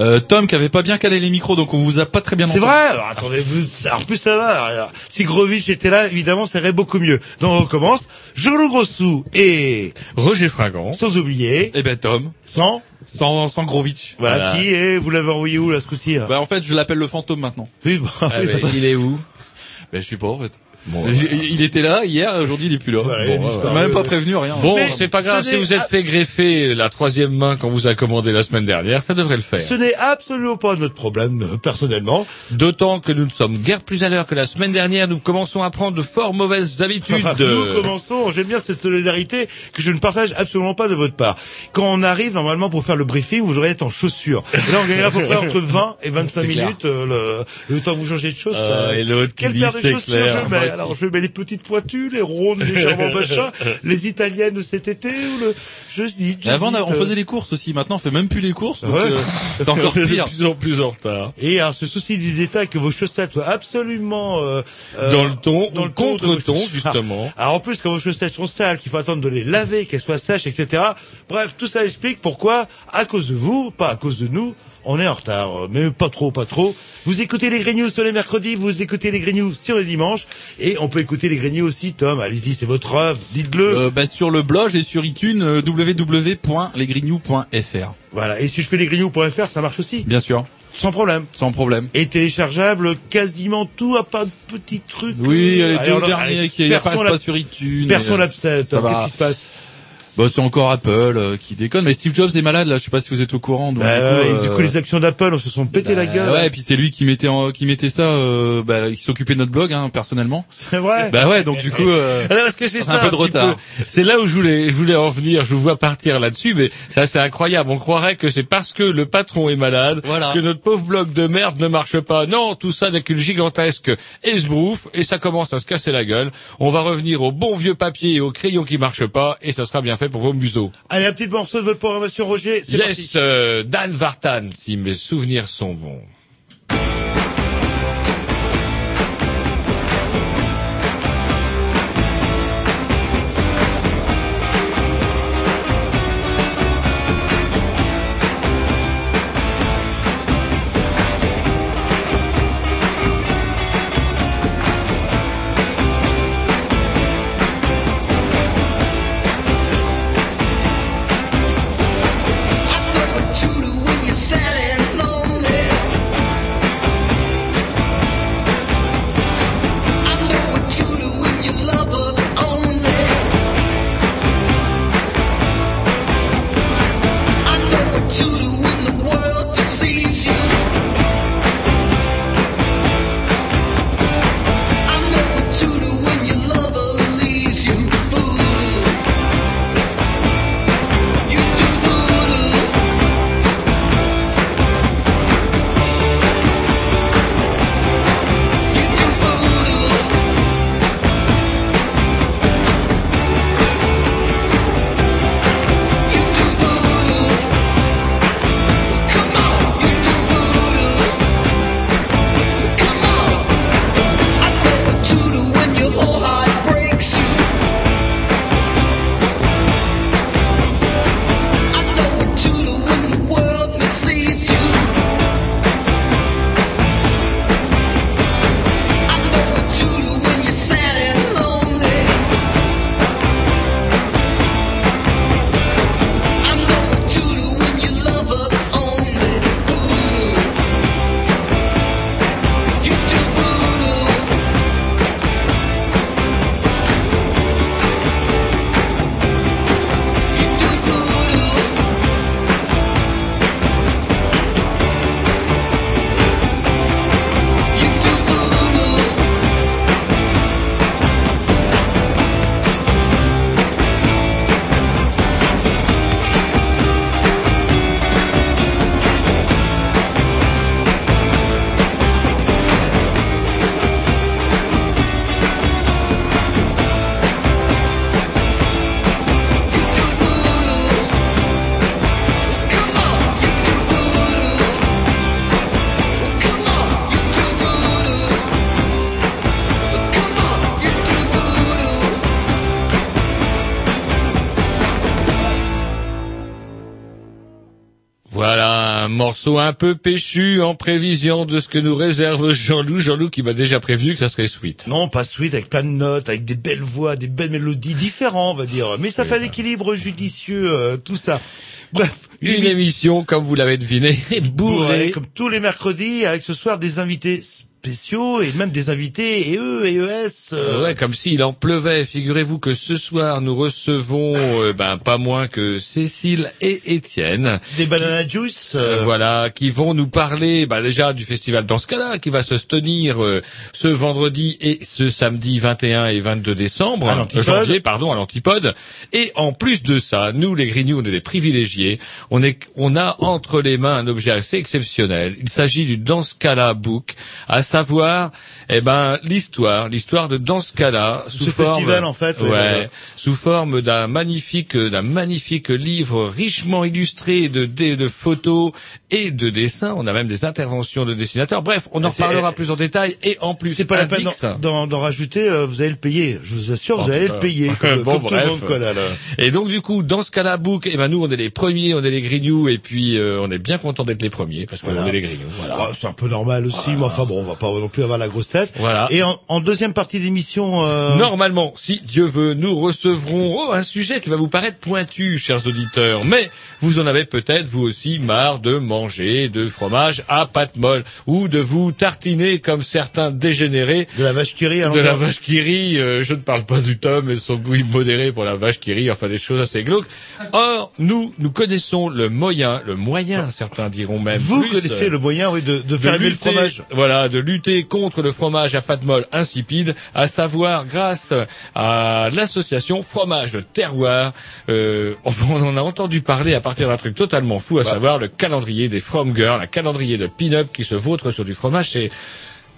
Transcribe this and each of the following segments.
Euh, Tom qui avait pas bien calé les micros, donc on vous a pas très bien c'est entendu. vrai, alors, attendez, vous, en plus ça va. alors, si Grovitch était là, évidemment, ça irait beaucoup mieux. Donc on recommence. Jean-Loup Grossou et Roger Fringant. sans oublier, Eh ben Tom, sans, sans sans Grovitch. voilà, Voilà. qui est, vous l'avez envoyé où là ce coup-ci hein Bah en fait, je l'appelle le fantôme maintenant. Oui, bon, Ah, ben, il est où Ben je suis pas en fait. Bon, il était là hier, aujourd'hui il est plus là. Voilà, il Bon, euh, même pas prévenu rien. Bon, c'est pas grave. ce Si vous êtes fait greffer la troisième main qu'on vous a commandé la semaine dernière, ça devrait le faire. ce n'est absolument pas notre problème, personnellement. D'autant que nous ne sommes guère plus à l'heure que la semaine dernière. Nous commençons à prendre de fort mauvaises habitudes. Nous commençons, j'aime bien cette solidarité que je ne partage absolument pas de votre part. Quand on arrive normalement pour faire le briefing, vous aurez être en chaussures. Et là, on gagnera à peu près entre 20 et 25 C'est clair. minutes euh, le, le temps que vous changez de choses. Euh, et l'autre qui dit c'est chaussures clair. Alors, je mets les petites pointues, les rondes légèrement machin, les italiennes cet été ou le... Avant on faisait les courses aussi, maintenant on fait même plus les courses, Ouais. euh, c'est encore pire. de plus en plus en retard. Et alors, ce souci du détail que vos chaussettes soient absolument euh, euh, Dans le ton, dans le de contre-ton, justement. Alors en plus, quand vos chaussettes sont sales, qu'il faut attendre de les laver, qu'elles soient sèches, etc. Bref, tout ça explique pourquoi, à cause de vous, pas à cause de nous, on est en retard. Euh, Mais pas trop, pas trop. Vous écoutez les Grignoux sur les mercredis, vous écoutez les Grignoux sur les dimanches, et on peut écouter les Grignoux aussi, Tom. Allez-y, c'est votre œuvre, dites-le. Euh, bah, sur le blog et sur iTunes euh, www.lesgrignoux.fr. Voilà. Et si je fais lesgrignoux.fr, ça marche aussi, Bien sûr, sans problème. sans problème. Et téléchargeable quasiment tout, à part de petits trucs. Oui, elle est Allez, au on a- dernier allez, qui l'a- pas sur iTunes. Personne euh, va. Qu'est-ce qui se passe? Bah, c'est encore Apple euh, qui déconne. Mais Steve Jobs est malade là. Je sais pas si vous êtes au courant. Donc, Bah, du coup, ouais, euh, du coup, les actions d'Apple, on se sont pété la bah, gueule. Ouais, et puis c'est lui qui mettait en, qui mettait ça, euh, bah, qui s'occupait de notre blog, hein, personnellement. C'est vrai. Bah ouais, donc du coup, euh, Alors, est-ce que c'est Ça un peu de retard. C'est là où je voulais, je voulais en venir. Je vous vois partir là-dessus, mais ça c'est incroyable. On croirait que c'est parce que le patron est malade Voilà. que notre pauvre blog de merde ne marche pas. Non, tout ça n'est qu'une gigantesque esbrouffe et ça commence à se casser la gueule. On va revenir au bon vieux papier et au crayon qui marche pas et ça sera bien fait pour vos museaux. Allez, un petit morceau de votre programmation, Roger. Yes, euh, Dan Vartan, si mes souvenirs sont bons. Morceau un peu péchu en prévision de ce que nous réserve Jean-Loup. Jean-Loup qui m'a déjà prévenu que ça serait sweet. Non, pas sweet, avec plein de notes, avec des belles voix, des belles mélodies, différents, on va dire. Mais ça fait un équilibre judicieux, euh, tout ça. Bref, Une émission, comme vous l'avez deviné, bourrée, bourrée. comme tous les mercredis, avec ce soir des invités spéciaux et même des invités et eux et ES. euh, Ouais, comme s'il en pleuvait. Figurez-vous que ce soir, nous recevons euh, ben pas moins que Cécile et Étienne. Des banana juice. Euh, euh, voilà, qui vont nous parler bah, déjà du festival dans ce cas-là, qui va se tenir euh, ce vendredi et ce samedi 21 et 22 décembre, À euh, janvier, pardon, à l'Antipode. Et en plus de ça, nous les Grignoux, on est des privilégiés. On est, on a entre les mains un objet assez exceptionnel. Il s'agit du Danskala Book, à savoir, eh ben, l'histoire, l'histoire de Danskala sous Ce forme, festival, en fait, ouais, sous forme d'un magnifique, d'un magnifique livre richement illustré de, de, de photos et de dessins. On a même des interventions de dessinateurs. Bref, on en C'est- reparlera plus en détail et en plus. C'est pas la peine d'en- rajouter, euh, vous allez le payer. Je vous assure, Oh, vous allez le payer. Comme, Bon, comme tout le bref. monde, quoi, là, là. Et donc du coup, dans ce cas-là, book, eh ben nous, on est les premiers, on est les grignoux, et puis euh, on est bien content d'être les premiers parce qu'on Voilà. est les grignoux. Voilà. Ah, c'est un peu normal aussi, mais enfin bon, on va pas non plus avoir la grosse tête. Voilà. Et en, en deuxième partie d'émission, euh, Normalement, si Dieu veut, nous recevrons oh, un sujet qui va vous paraître pointu, chers auditeurs. Mais vous en avez peut-être, vous aussi, marre de manger de fromage à pâte molle ou de vous tartiner comme certains dégénérés de la vache qui rit de la vache qui rit. euh, je ne parle pas du tome et son goût immodéré pour la vache qui rit, enfin des choses assez glauques. Or, nous, nous connaissons le moyen, le moyen, certains diront même. Vous plus, connaissez le moyen, oui, de, de faire aimer le lutter, fromage. voilà, de lutter contre le fromage à pâte molle insipide, à savoir grâce à l'association Fromage Terroir. Euh, on en a entendu parler à partir d'un truc totalement fou, à savoir le calendrier des From Girls, un calendrier de pin-up qui se vautre sur du fromage. C'est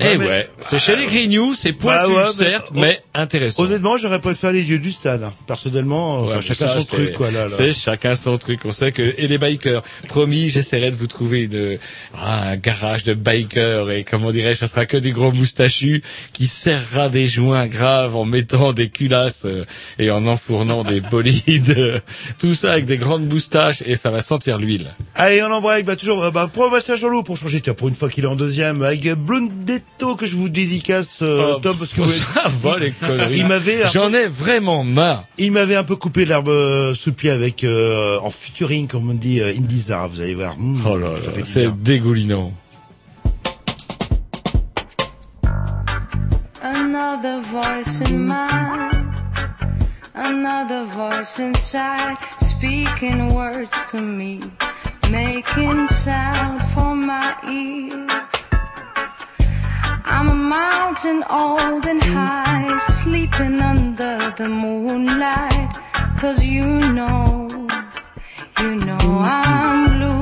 eh ouais, c'est chez les Grignoux, c'est pointu Bah ouais, mais- certes, mais intéressant. Honnêtement, j'aurais préféré les yeux du stade. hein. Personnellement, Ouais, chacun ça, son truc, quoi, là, là. C'est chacun son truc. On sait que et les bikers. Promis, j'essaierai de vous trouver une, ah, un garage de bikers et comment dirais-je, ça sera que du gros moustachu qui serrera des joints graves en mettant des culasses euh, et en enfournant des bolides. Tout ça avec des grandes moustaches et ça va sentir l'huile. Allez, on embraye, bah, toujours, euh, bah, pour Jean-Loup, pour changer, pour une fois qu'il est en deuxième, avec Blondetto, que je vous dédicace, euh, Oh, Tom, parce que vous- ça va les conneries. il m'avait, J'en ai vraiment marre. il m'avait un peu coupé l'herbe euh, sous le pied avec, euh, en featuring, comme on dit, euh, Indiza, vous allez voir. Mmh, Oh là ça là, c'est dégoulinant. Another voice in mind, another voice inside, speaking words to me, making sound for my ears. I'm a mountain old and high, sleeping under the moonlight, cause you know, you know I'm blue.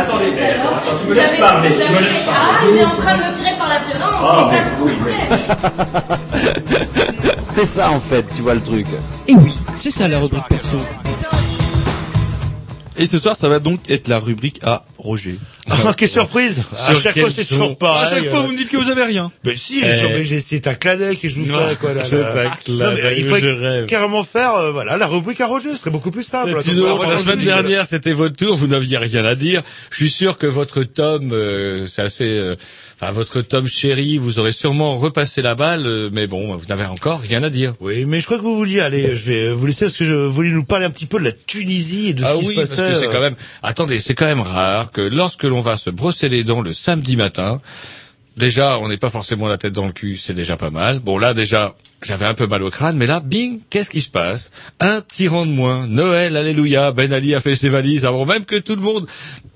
Attendez, attends, attends, tu me laisses parler. Ah, il est en train de me tirer par la violence, Ah, c'est ça C'est en fait, tu vois le truc. Et oui, c'est ça la rubrique perso. Et ce soir, ça va donc être la rubrique à Roger. Ah, quelle surprise À chaque fois, c'est ton toujours pareil. À chaque fois, vous me dites que vous avez rien. Mais si, j'ai toujours- mais j'ai- c'est un clin d'œil que je vous fais, quoi, là. C'est un d'œil il rêve. carrément faire, euh, voilà, la rubrique à Roger, ce serait beaucoup plus simple. La semaine dernière, c'était votre tour, vous n'aviez rien à dire. Je suis sûr que votre tome, euh, c'est assez, euh, enfin votre tome chéri, vous aurez sûrement repassé la balle, euh, mais bon, vous n'avez encore rien à dire. Oui, mais je crois que vous vouliez, allez, je vais vous laisser parce que je voulais nous parler un petit peu de la Tunisie et de ce ah qui oui, se parce passait. que c'est quand même. Attendez, c'est quand même rare que lorsque l'on va se brosser les dents le samedi matin, déjà, on n'est pas forcément la tête dans le cul, c'est déjà pas mal. Bon là, déjà, j'avais un peu mal au crâne, mais là, bing, qu'est-ce qui se passe? Un tyran de moins. Noël, alléluia. Ben Ali a fait ses valises avant même que tout le monde.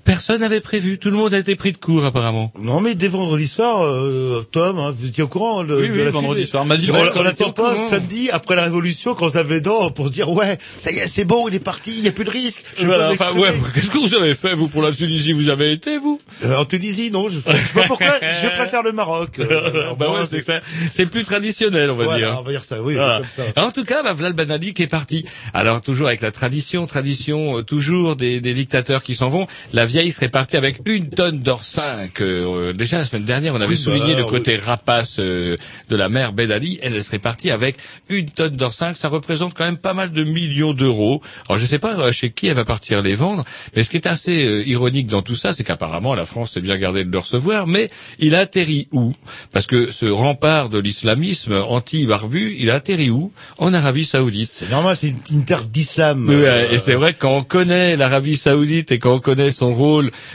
Personne n'avait prévu. Tout le monde a été pris de court apparemment. Non, mais dès vendredi soir, euh, Tom, hein, vous étiez au courant de, Oui, de oui, la vendredi fille soir. On, on on était attend au pas courant. samedi après la révolution quand on avait dents pour dire ouais, ça y est, c'est bon, il est parti, il y a plus de risque. Je Voilà, enfin, ouais, qu'est-ce que vous avez fait, vous, pour la Tunisie? Vous avez été, vous? Euh, en Tunisie, non, je, je sais pas pourquoi, je préfère le Maroc. Euh, Bah ouais, c'est ça- c'est plus traditionnel, on va voilà, dire. on va dire ça, oui, Voilà. comme ça. En tout cas, bah, Vlad Ben Ali qui est parti. Alors toujours avec la tradition, tradition, euh, toujours des, des dictateurs qui s'en vont. La vieille serait partie avec une tonne d'or 5. Euh, déjà la semaine dernière, on avait Oui, souligné bah, le côté rapace euh, de la mère Ben Ali. Elle, elle serait partie avec une tonne d'or 5. Ça représente quand même pas mal de millions d'euros. Alors je sais pas euh, chez qui elle va partir les vendre, mais ce qui est assez euh, ironique dans tout ça, c'est qu'apparemment la France s'est bien gardée de le recevoir, mais il a atterri où? Parce que ce rempart de l'islamisme anti-barbu, il a atterri où? En Arabie Saoudite. C'est normal, c'est une, terre d'islam. Euh, et c'est vrai que quand on connaît l'Arabie Saoudite et quand on connaît son rôle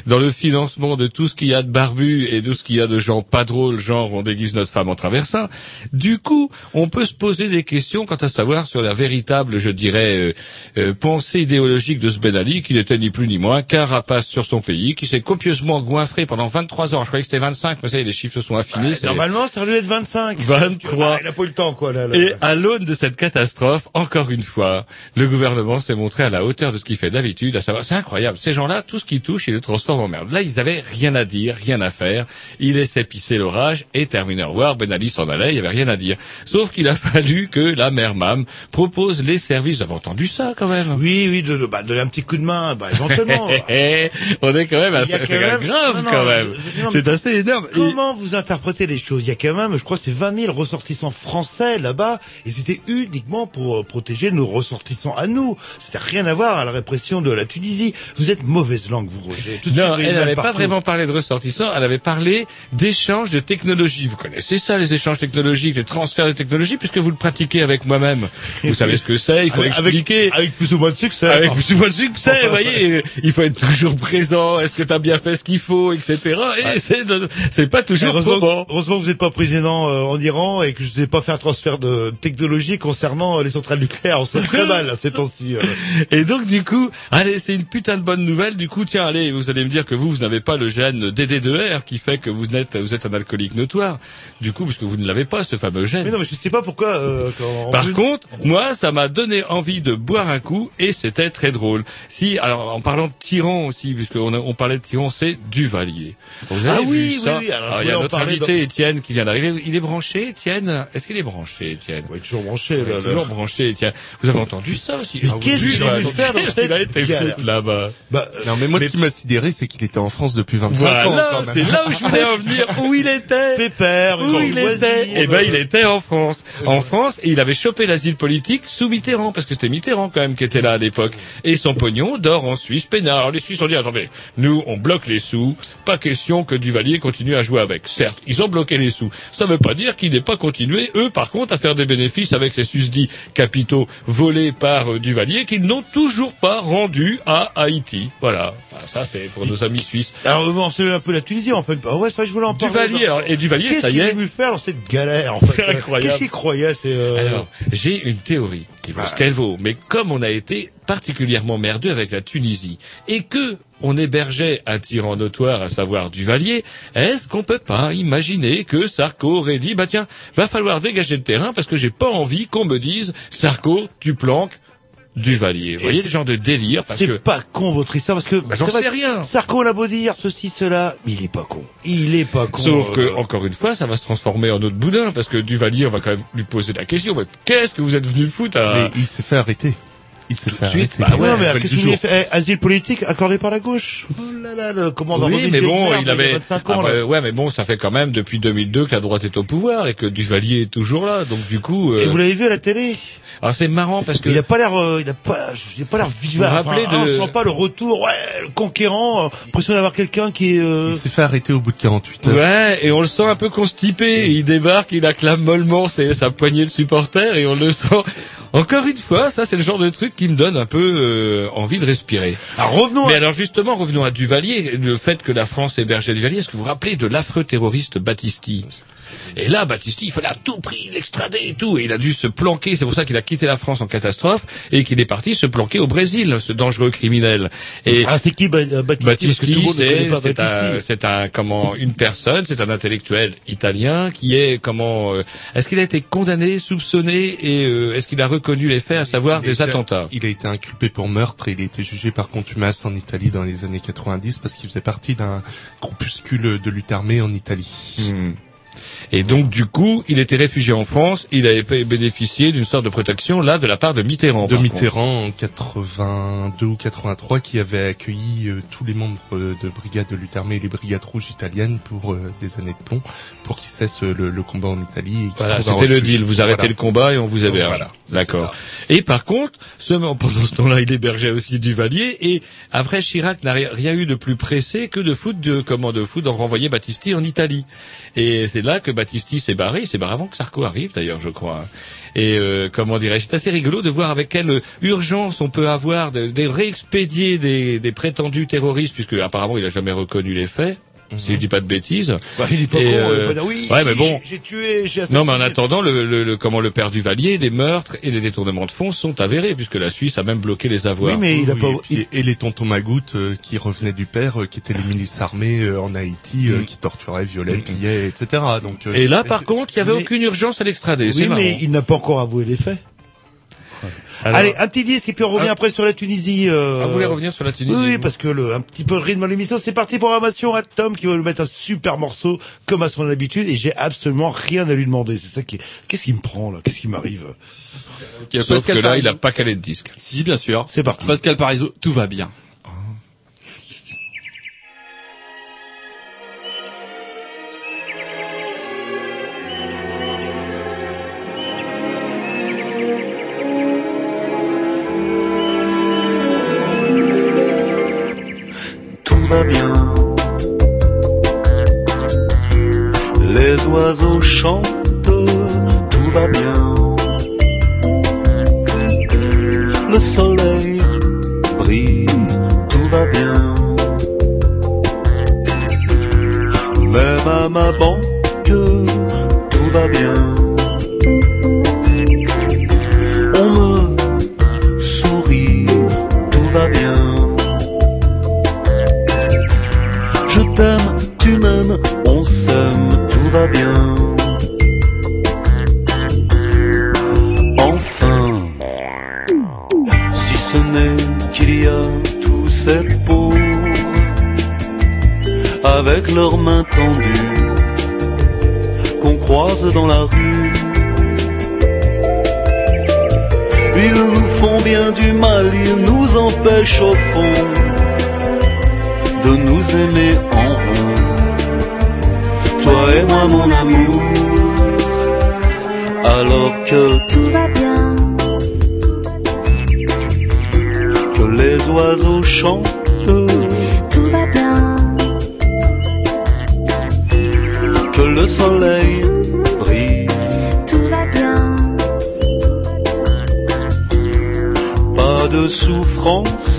dans le financement de tout ce qu'il y a de barbu et de ce qu'il y a de gens pas drôles, genre on déguise notre femme en traversin, du coup, on peut se poser des questions quant à savoir sur la véritable, je dirais, euh, euh, pensée idéologique de ce Ben Ali, qui n'était ni plus ni moins qu'un rapace sur son pays, qui s'est copieusement goinfré pendant 23 ans. Je croyais que c'était 25, mais ça y est, les chiffres se sont affinés. c'est- Normalement, ça aurait dû être 25. 23. Ah, il a pas eu le temps, quoi, là. là. Et à l'aune de cette catastrophe, encore une fois, le gouvernement s'est montré à la hauteur de ce qu'il fait d'habitude, à savoir, c'est incroyable, ces gens-là, tout ce qu'ils ils le transforment en merde. Là, ils avaient rien à dire, rien à faire, ils laissaient pisser l'orage et terminer au revoir, Ben Ali s'en allait, il y avait rien à dire. Sauf qu'il a fallu que la mère Mam propose les services, vous avez entendu ça quand même? Oui, oui, de, de, bah, de un petit coup de main, bah, éventuellement. On est quand même Il assez, quand même grave non, non, quand même. C'est assez énorme. Comment vous interprétez les choses? Il y a quand même, je crois, c'est 20 000 ressortissants français là-bas, et c'était uniquement pour euh, protéger nos ressortissants à nous. C'était rien à voir à la répression de la Tunisie. Vous êtes mauvaise langue, vous, Tout Non, elle n'avait pas vraiment parlé de ressortissants, elle avait parlé d'échanges de technologies. Vous connaissez ça, les échanges technologiques, les transferts de technologies, puisque vous le pratiquez avec moi-même. Vous savez ce que c'est, il faut Avec- expliquer. Avec plus ou moins de succès. Avec plus ou moins de succès, vous voyez, il faut être toujours présent, est-ce que tu as bien fait ce qu'il faut, etc. Et c'est, de- c'est pas toujours Heureusement, probant. heureusement que vous n'êtes pas président euh, en Iran et que je ne sais pas faire un transfert de technologie concernant euh, les centrales nucléaires. On sait très mal là, ces temps-ci. euh. Et donc du coup, allez, c'est une putain de bonne nouvelle. Du coup, tiens, allez, vous allez me dire que vous, vous n'avez pas le gène DD2R qui fait que vous êtes, vous êtes un alcoolique notoire. Du coup, parce que vous ne l'avez pas, ce fameux gène. Mais non, mais je sais pas pourquoi. Euh, quand Par contre, moi, ça m'a donné envie de boire un coup et c'était très drôle. Si, alors, en parlant de tyran aussi, puisqu'on a- on parlait de tyran, c'est Duvalier. Vous avez Ah vu oui, oui, ça oui, alors il y a notre invité Étienne qui vient d'arriver. Il est branché, Étienne? Est-ce qu'il est branché, Étienne? Ouais, toujours branché. Il Là, est là. toujours branché, Étienne. Vous avez entendu ça aussi? Mais Ah, qu'est-ce oui, qu'il a voulu faire dans cette qu'il a été là-bas Bah, Non, mais moi, Mais- ce qui m'a sidéré, c'est qu'il était en France depuis 25 ans. Voilà, même. c'est là où je voulais en venir. Où il était Pépère, Où il était Eh ben, il était en France. En France, et il avait chopé l'asile politique sous Mitterrand, parce que c'était Mitterrand quand même qui était là à l'époque. Et son pognon dort en Suisse, peinard. Alors les Suisses ont dit, attendez, nous, on bloque les sous, pas question que Duvalier continue à jouer avec. Certes, ils ont bloqué les sous. Ça ne veut pas dire qu'ils n'aient pas continué, eux, par contre, à faire des bénéfices avec ces susdits capitaux volés par euh, Duvalier qu'ils n'ont toujours pas rendus à Haïti. Voilà. Ça, c'est pour nos amis suisses. Alors, euh, on sait un peu la Tunisie, en fait. Ah ouais, c'est vrai, je voulais en parler. Duvalier, alors, et Duvalier, Qu'est-ce ça y qu'il est. est venu faire dans cette galère, en fait C'est incroyable. Qu'est-ce qu'il croyait, c'est, euh... Alors, j'ai une théorie qui vaut ce qu'elle vaut, mais comme on a été particulièrement merdeux avec la Tunisie, et que on hébergeait un tyran notoire, à savoir Duvalier, est-ce qu'on peut pas imaginer que Sarko aurait dit, bah tiens, va falloir dégager le terrain parce que j'ai pas envie qu'on me dise, Sarko, tu planques Duvalier. Vous voyez ce genre de délire parce C'est que pas con votre histoire parce que Bah, j'en sais que rien. Sarko on a beau dire ceci cela, mais il est pas con. Il est pas con. Sauf euh, que, encore une fois, ça va se transformer en autre boudin, parce que Duvalier, on va quand même lui poser la question, mais qu'est-ce que vous êtes venu foutre à... Mais il s'est fait arrêter. Il s'est fait de suite, arrêter. bah ouais, non, mais qu'est-ce le que vous jour. fait? Eh, Asile politique accordé par la gauche. Oh là là, le commandant Oui, mais bon, il avait, 25 Ah ans. bah, ouais, mais bon, ça fait quand même depuis 2002 que la droite est au pouvoir et que Duvalier est toujours là, donc du coup, euh, Et vous l'avez vu à la télé? Alors c'est marrant parce que Il a pas l'air, euh, il a pas, il a pas l'air rappelez Enfin, de- On sent pas le retour, ouais, le conquérant. Impression d'avoir quelqu'un qui est. euh, Il s'est fait arrêter au bout de 48 heures. Ouais, et on le sent un peu constipé. Il débarque, il acclame mollement ses- sa poignée de supporters et on le sent. Encore une fois, ça c'est le genre de truc qui me donne un peu euh, envie de respirer. Alors revenons. Mais à- alors justement, revenons à Duvalier, le fait que la France hébergeait Duvalier, est-ce que vous vous rappelez de l'affreux terroriste Battisti et là, Battisti, il fallait à tout prix l'extrader et tout. Et il a dû se planquer. C'est pour ça qu'il a quitté la France en catastrophe et qu'il est parti se planquer au Brésil, ce dangereux criminel. Et Ah, c'est qui Ba- euh, Battisti Battisti, c'est Battisti. un, c'est un comment une personne, c'est un intellectuel italien qui est comment euh, est-ce qu'il a été condamné, soupçonné et euh, est-ce qu'il a reconnu les faits, à savoir des été- attentats? Il a été inculpé pour meurtre et il a été jugé par contumace en Italie dans les années 90 parce qu'il faisait partie d'un groupuscule de lutte armée en Italie. Hmm. Et donc du coup, il était réfugié en France, il avait bénéficié d'une sorte de protection là de la part de Mitterrand. de Mitterrand en 82 ou 83 qui avait accueilli euh, tous les membres euh, de brigades de lutte armée et les brigades rouges italiennes pour euh, des années de plomb pour qu'ils cessent le, le combat en Italie. et Voilà, c'était le deal. Vous arrêtez Voilà. le combat et on vous héberge. Voilà, D'accord. Et par contre, ce, pendant ce temps-là, il hébergeait aussi Duvalier. Et après, Chirac n'a ri- rien eu de plus pressé que de foutre de comment de foutre, d'en renvoyer Battisti en Italie. Et c'est là que Battisti s'est barré. Il s'est barré avant que Sarko arrive, d'ailleurs, je crois. Et euh, comment dirais-je C'est assez rigolo de voir avec quelle urgence on peut avoir de, réexpédier des, des prétendus terroristes, puisque apparemment il a jamais reconnu les faits. Si je dis pas de bêtises. Bah, il est pas Et, con. euh, pas dire, oui, ouais, si, mais bon. j'ai- J'ai tué, j'ai Non, mais en attendant, le, le, le- comment le père Duvalier, les meurtres et les détournements de fonds sont avérés, puisque la Suisse a même bloqué les avoirs. Oui, mais il a Oui, pas. et, puis- et les tontons magoutes euh, qui revenaient du père, euh, qui étaient les milices armées euh, en Haïti, euh, Mm. qui torturaient, violaient, Mm. pillaient, etc. Donc, euh, Et là, par contre, il n'y avait mais- aucune urgence à l'extrader. Oui, marrant. mais il n'a pas encore avoué les faits. Alors- Allez, un petit disque et puis on revient après sur la Tunisie. Euh... Ah, vous voulez revenir sur la Tunisie Oui, oui, parce que le, un petit peu le rythme de l'émission, c'est parti pour Ramation à Tom qui va nous mettre un super morceau comme à son habitude et j'ai absolument rien à lui demander. C'est ça qui, qu'est-ce qui me prend là? Qu'est-ce qui m'arrive? Sauf Pascal que là, il a pas calé de disque. Si, bien sûr. C'est parti. Pascal Parizeau, tout va bien. Chantent, tout va bien. Le soleil brille, tout va bien. Même à ma banque, tout va bien. Leurs mains tendues qu'on croise dans la rue. Ils nous font bien du mal, ils nous empêchent au fond de nous aimer en rond. Toi et moi, mon amour, alors que Tout va bien, que les oiseaux chantent, soleil brille. Tout va bien, Pas de souffrance,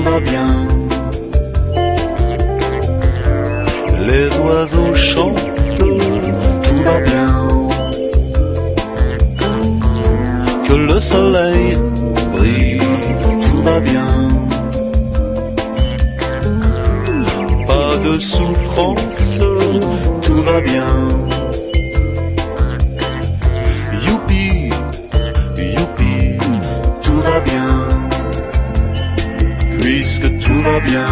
tout va bien. Les oiseaux chantent, tout va bien. Que le soleil brille, tout va bien. Pas de souffrance, tout va bien. Bien.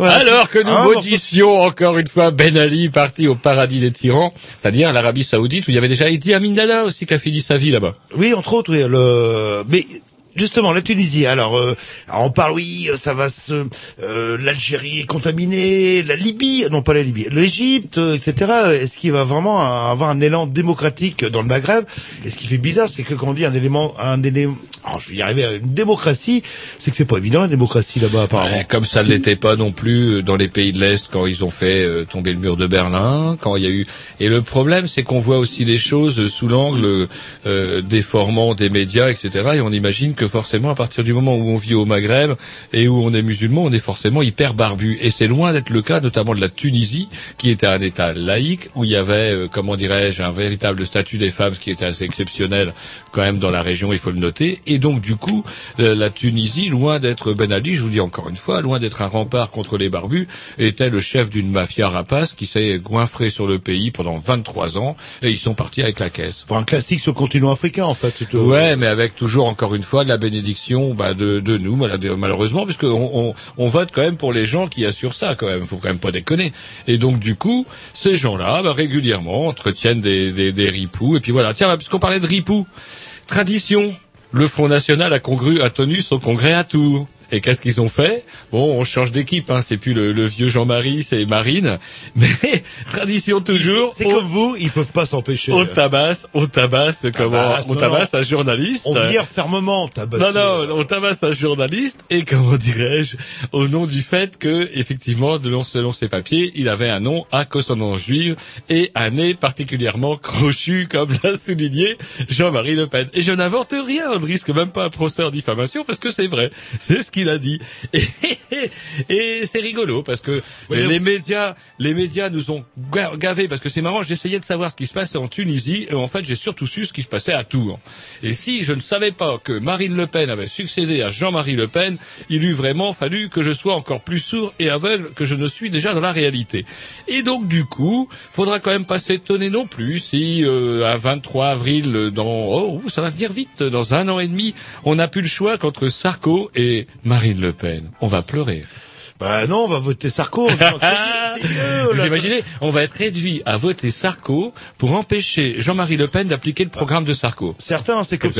Alors que nous Un maudissions encore une fois Ben Ali parti au paradis des tyrans, c'est-à-dire l'Arabie Saoudite où il y avait déjà Idi Amin Dada aussi qui a fini sa vie là-bas. Oui, entre autres, oui. Le... Mais justement, la Tunisie. Alors, euh, on parle, oui, ça va se, euh, l'Algérie est contaminée, la Libye, non pas la Libye, l'Égypte, euh, etc. Est-ce qu'il va vraiment avoir un élan démocratique dans le Maghreb? Et ce qui fait bizarre, c'est que quand on dit un élément, un élément, je vais y arriver à une démocratie, c'est que c'est pas évident la démocratie là-bas apparemment. Comme ça ne l'était pas non plus dans les pays de l'Est quand ils ont fait euh, tomber le mur de Berlin, quand il y a eu. Et le problème, c'est qu'on voit aussi les choses sous l'angle euh, déformant des médias, etc. Et on imagine que forcément, à partir du moment où on vit au Maghreb et où on est musulman, on est forcément hyper barbu. Et c'est loin d'être le cas, notamment de la Tunisie, qui était un État laïque où il y avait, euh, comment dirais-je, un véritable statut des femmes, ce qui était assez exceptionnel quand même dans la région, il faut le noter. Et donc, du coup, euh, la Tunisie, loin d'être Ben Ali, je vous dis encore une fois, loin d'être un rempart contre les barbus, était le chef d'une mafia rapace qui s'est goinfré sur le pays pendant 23 ans et ils sont partis avec la caisse. Enfin, un classique sur le continent africain en fait. Ouais, mais avec toujours encore une fois la bénédiction bah, de, nous, malheureusement, puisque on, on, on vote quand même pour les gens qui assurent ça, quand même. Faut quand même pas déconner. Et donc du coup, ces gens-là, bah, régulièrement, entretiennent des, des, des ripoux. Et puis voilà. Tiens, bah, puisqu'on parlait de ripoux, tradition. Le Front National a, congru, a tenu son congrès à Tours. Et qu'est-ce qu'ils ont fait? Bon, on change d'équipe, hein. c'est plus le, le vieux Jean-Marie, c'est Marine. Mais tradition toujours. C'est comme vous, ils peuvent pas s'empêcher. on tabasse, on tabasse, comment Tabasse, On non, tabasse non. un journaliste. On vire fermement, tabasser. Non, non, on tabasse un journaliste et comment dirais-je, au nom du fait que, effectivement, selon, selon ses papiers, il avait un nom à consonance juive et un nez particulièrement crochu, comme l'a souligné Jean-Marie Le Pen. Et je n'invente rien, on ne risque même pas un procès en diffamation parce que c'est vrai, c'est ce qu'il a dit. Et, et c'est rigolo parce que Oui, les médias, les médias nous ont ga- gavés parce que c'est marrant, j'essayais de savoir ce qui se passait en Tunisie et en fait j'ai surtout su ce qui se passait à Tours. Et si je ne savais pas que Marine Le Pen avait succédé à Jean-Marie Le Pen, il eût vraiment fallu que je sois encore plus sourd et aveugle que je ne suis déjà dans la réalité. Et donc du coup, faudra quand même pas s'étonner non plus si euh, à 23 avril dans oh ça va venir vite dans un an et demi, on n'a plus le choix qu'entre Sarko et Marine Le Pen. On va pleurer. Bah non, on va voter Sarko. c'est mieux, Vous imaginez, on va être réduit à voter Sarko pour empêcher Jean-Marie Le Pen d'appliquer le programme de Sarko. Certains, c'est comme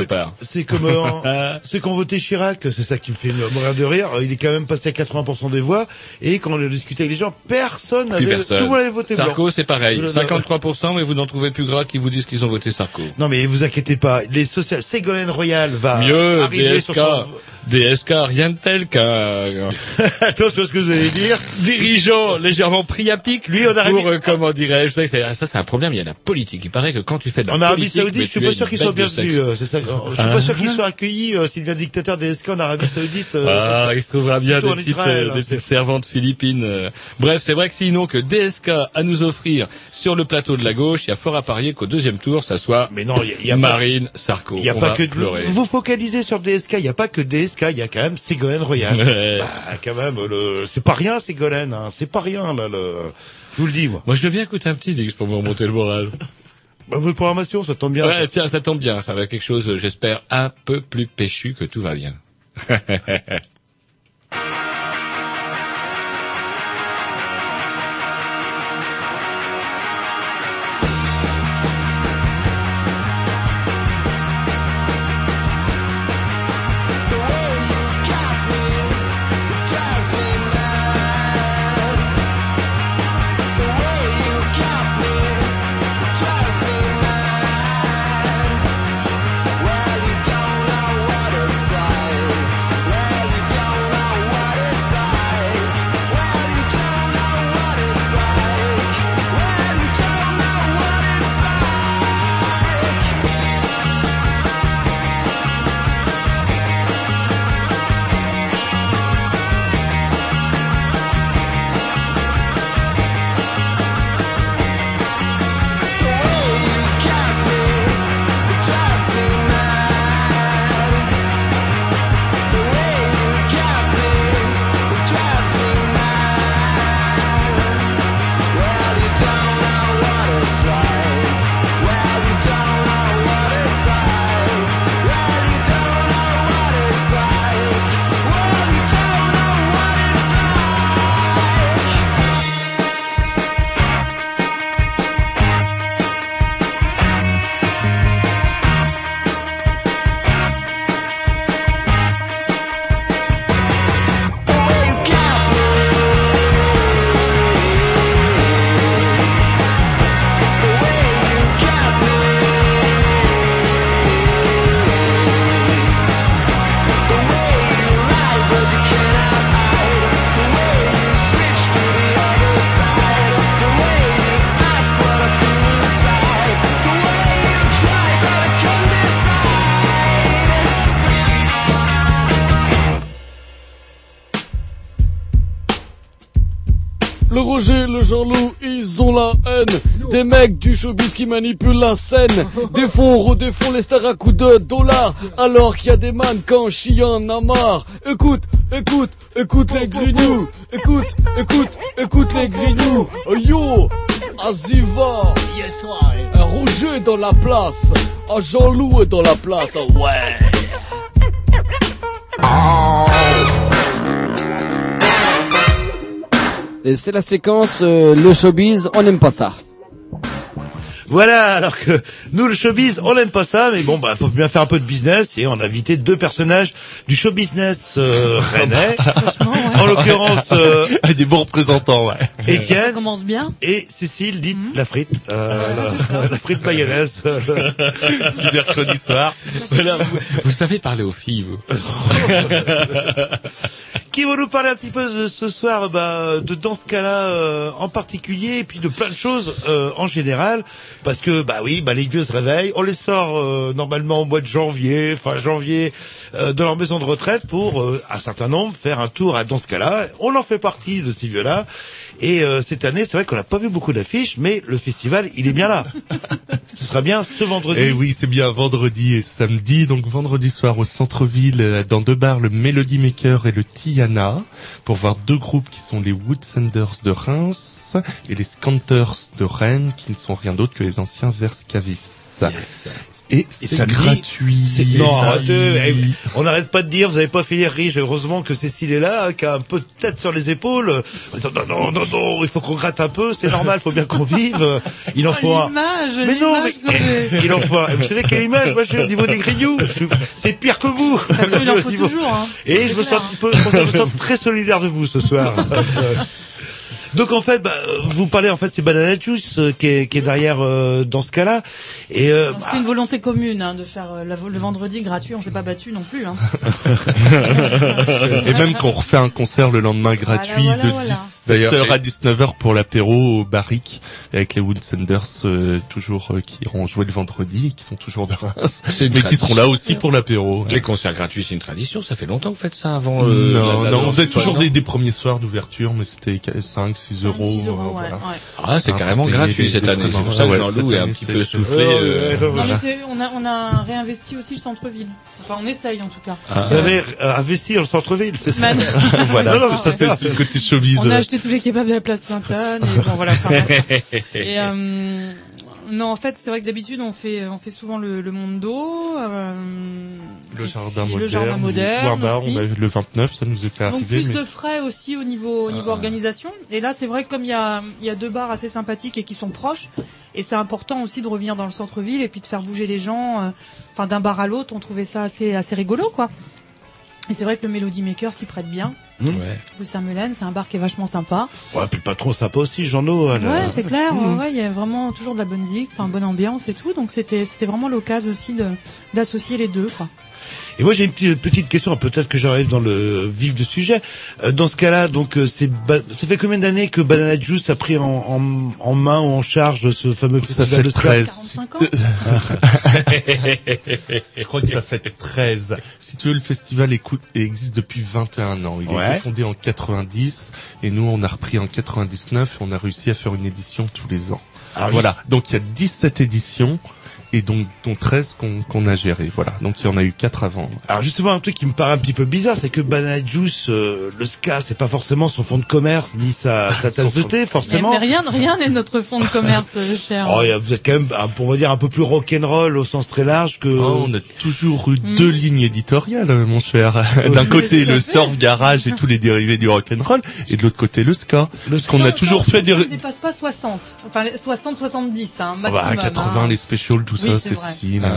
c'est comme euh, ceux qui ont voté Chirac, c'est ça qui me fait mourir de rire. Il est quand même passé à 80% des voix, et quand on a discuté avec les gens, personne n'avait, personne. tout le monde avait voté Sarko, c'est pareil. Le- le- 53%, mais vous n'en trouvez plus gras qui vous disent qu'ils ont voté Sarko. Non mais vous inquiétez pas, les social, Ségolène Royal va Mieux, arriver DSK. sur son... DSK, rien de tel qu'un Attention ce que vous allez dire. dirigeant légèrement pic. Lui, en Arabie, Pour, euh, comment dirais-je, ça, c'est- ça c'est un problème, il y a la politique. Il paraît que quand tu fais de la en Arabie politique, Saoudite, mais je suis pas sûr de bienvenus. sexe. euh, c'est ça. Je suis pas sûr qu'ils soient accueillis euh, s'il devient dictateur DSK en Arabie Saoudite. euh, Ah, il se trouvera bien des en petites, Israël, euh, hein, des petites servantes philippines. Bref, c'est vrai que sinon que DSK à nous offrir sur le plateau de la gauche, il y a fort à parier qu'au deuxième tour, ça soit Mais non, il y a, il y a pas, Marine Sarko. il y a On pas que pleurer. vous focalisez sur DSK. Il y a pas que DSK. Il y a quand même Ségolène Royal. Ouais. Bah, quand même, le... c'est pas rien Ségolène. Hein. C'est pas rien là. Le... Je vous le dis moi. Moi, je veux bien écouter un petit Dix pour me remonter le moral. Bah, votre programmation, ça tombe bien. Ouais, tiens, ça tombe bien. Ça va être quelque chose, j'espère, un peu plus péchu que tout va bien. Jean-Loup, ils ont la haine. Des mecs du showbiz qui manipulent la scène. Des fonds redéfont les stars à coups de dollars. Alors qu'il y a des man quand chien en marre. Écoute, écoute, écoute les grignoux. Écoute, écoute, écoute les grignoux. Yo, Aziva. Un Roger est dans la place. Jean-Loup est dans la place. Oh, Ouais. C'est la séquence euh, le showbiz, on n'aime pas ça. Voilà, alors que nous, le showbiz, on n'aime pas ça, mais bon, bah, faut bien faire un peu de business, et on a invité deux personnages du show business euh, rennais. En l'occurrence, euh, Des bons représentants, ouais. Étienne commence bien. et Cécile, dit la frite, euh, la, la frite mayonnaise. Du mercredi soir. Voilà, vous, vous savez parler aux filles, vous. Qui va nous parler un petit peu de, ce soir bah, de dans euh, en particulier et puis de plein de choses euh, en général parce que bah oui bah les vieux se réveillent on les sort euh, normalement au mois de janvier fin janvier de leur maison de retraite pour un certain nombre faire un tour à dans on en fait partie de ces vieux-là et euh, cette année c'est vrai qu'on n'a pas vu beaucoup d'affiches mais le festival il est bien là ce sera bien ce vendredi Et Eh oui, c'est bien vendredi et samedi. Donc vendredi soir au centre-ville, euh, dans deux bars, le Melody Maker et le Tiana, pour voir deux groupes qui sont les Woodsenders de Reims et les Scanters de Rennes, qui ne sont rien d'autre que les anciens Verscavis. Et Et c'est gratuit. c'est- Non, arrêtez, eh, on n'arrête pas de dire, vous avez pas fini riche. Heureusement que Cécile est là, qui a un peu de tête sur les épaules. Non, non, non, non, il faut qu'on gratte un peu, c'est normal, faut bien qu'on vive. Il en faut un. Mais non, mais il en faut un. Vous savez quelle image Moi, je suis au niveau des grignoux. C'est pire que vous. Façon, il en faut toujours, hein. Et je me sens un petit peu, je me sens très solidaire de vous ce soir. Donc en fait, bah, vous parlez en fait c'est Banana Juice euh, qui est, qui est derrière euh, dans ce cas-là. Et euh, C'était une volonté commune hein, de faire euh, la- le vendredi gratuit. On s'est pas battu non plus. Hein. Et même qu'on refait un concert le lendemain gratuit voilà, de voilà. 17h à 19h pour l'apéro au Barrick avec les Woodsenders euh, toujours euh, qui iront jouer le vendredi qui sont toujours de Reims mais qui seront là aussi pour l'apéro. Les concerts gratuits, c'est une tradition. Ça fait longtemps que vous faites ça avant. euh, non, la- la- non, on la- faisait toujours des, des premiers soirs d'ouverture, mais c'était 5, 6 euros. euh, voilà. Ah, c'est carrément gratuit cette année. C'est pour ça que ouais, Jean-Loup est un petit peu soufflé. Ouais, euh, ouais, Non, mais voilà. c'est- on a on a réinvesti aussi le centre-ville. Enfin, on essaye en tout cas. vous avez euh, investi le centre-ville, c'est ça Man- voilà, Non, non, ça, c'est le côté showbiz. On a acheté tous les kebabs de la place Sainte-Anne. Et bon, voilà. enfin, et euh, non, en fait, c'est vrai que d'habitude on fait on fait souvent le, le monde d'eau. Euh, Le jardin moderne. Le jardin moderne. Warbar, aussi. on a eu le 29, ça nous était Donc arrivé. plus mais- de frais aussi au niveau au niveau organisation. Et là, c'est vrai que comme il y a il y a deux bars assez sympathiques et qui sont proches, et c'est important aussi de revenir dans le centre-ville et puis de faire bouger les gens. euh, Enfin, d'un bar à l'autre, on trouvait ça assez assez rigolo, quoi. Et c'est vrai que le Melody Maker s'y prête bien. Ouais. Le Saint-Melaine, c'est un bar qui est vachement sympa. Ouais, puis le patron sympa aussi, Jean-No. elle, Ouais, c'est clair. Ouais, ouais, il y a vraiment toujours de la bonne zik, enfin bonne ambiance et tout. Donc c'était c'était vraiment l'occasion aussi de d'associer les deux, quoi. Et moi j'ai une petite, petite question, peut-être que j'arrive dans le vif du sujet. Euh, dans ce cas-là, donc euh, c'est ça fait combien d'années que Banana Juice a pris en, en, en main ou en charge ce fameux Ça festival fait de ska 13. 45 ans. Je crois que ça fait 13. Si tu veux, le festival écoute, existe depuis 21 ans. Il a Ouais. été fondé en 90 et nous, on a repris en 99 et on a réussi à faire une édition tous les ans. Alors, voilà. Donc, il y a 17 éditions et donc, dont 13 qu'on qu'on a géré. Voilà. Donc, il y en a eu 4 avant. Alors justement un truc qui me paraît un petit peu bizarre, c'est que Banana Juice, euh, le ska, c'est pas forcément son fond de commerce ni sa, sa tasse de thé forcément. mais rien rien n'est notre fond de commerce, euh, cher. Oh, y a- vous êtes quand même, on va dire, un peu plus rock'n'roll au sens très large que. Oh, on a toujours eu Mm. deux lignes éditoriales, euh, mon cher. D'un côté, le surf garage et tous les dérivés du rock'n'roll, et de l'autre côté, le ska. Le Ce qu'on a toujours fait des... Ça ne dépasse pas 60. Enfin 60 70 hein, Ah maximum. bah, 80, hein. les specials, tout ça, c'est c'est si. Mais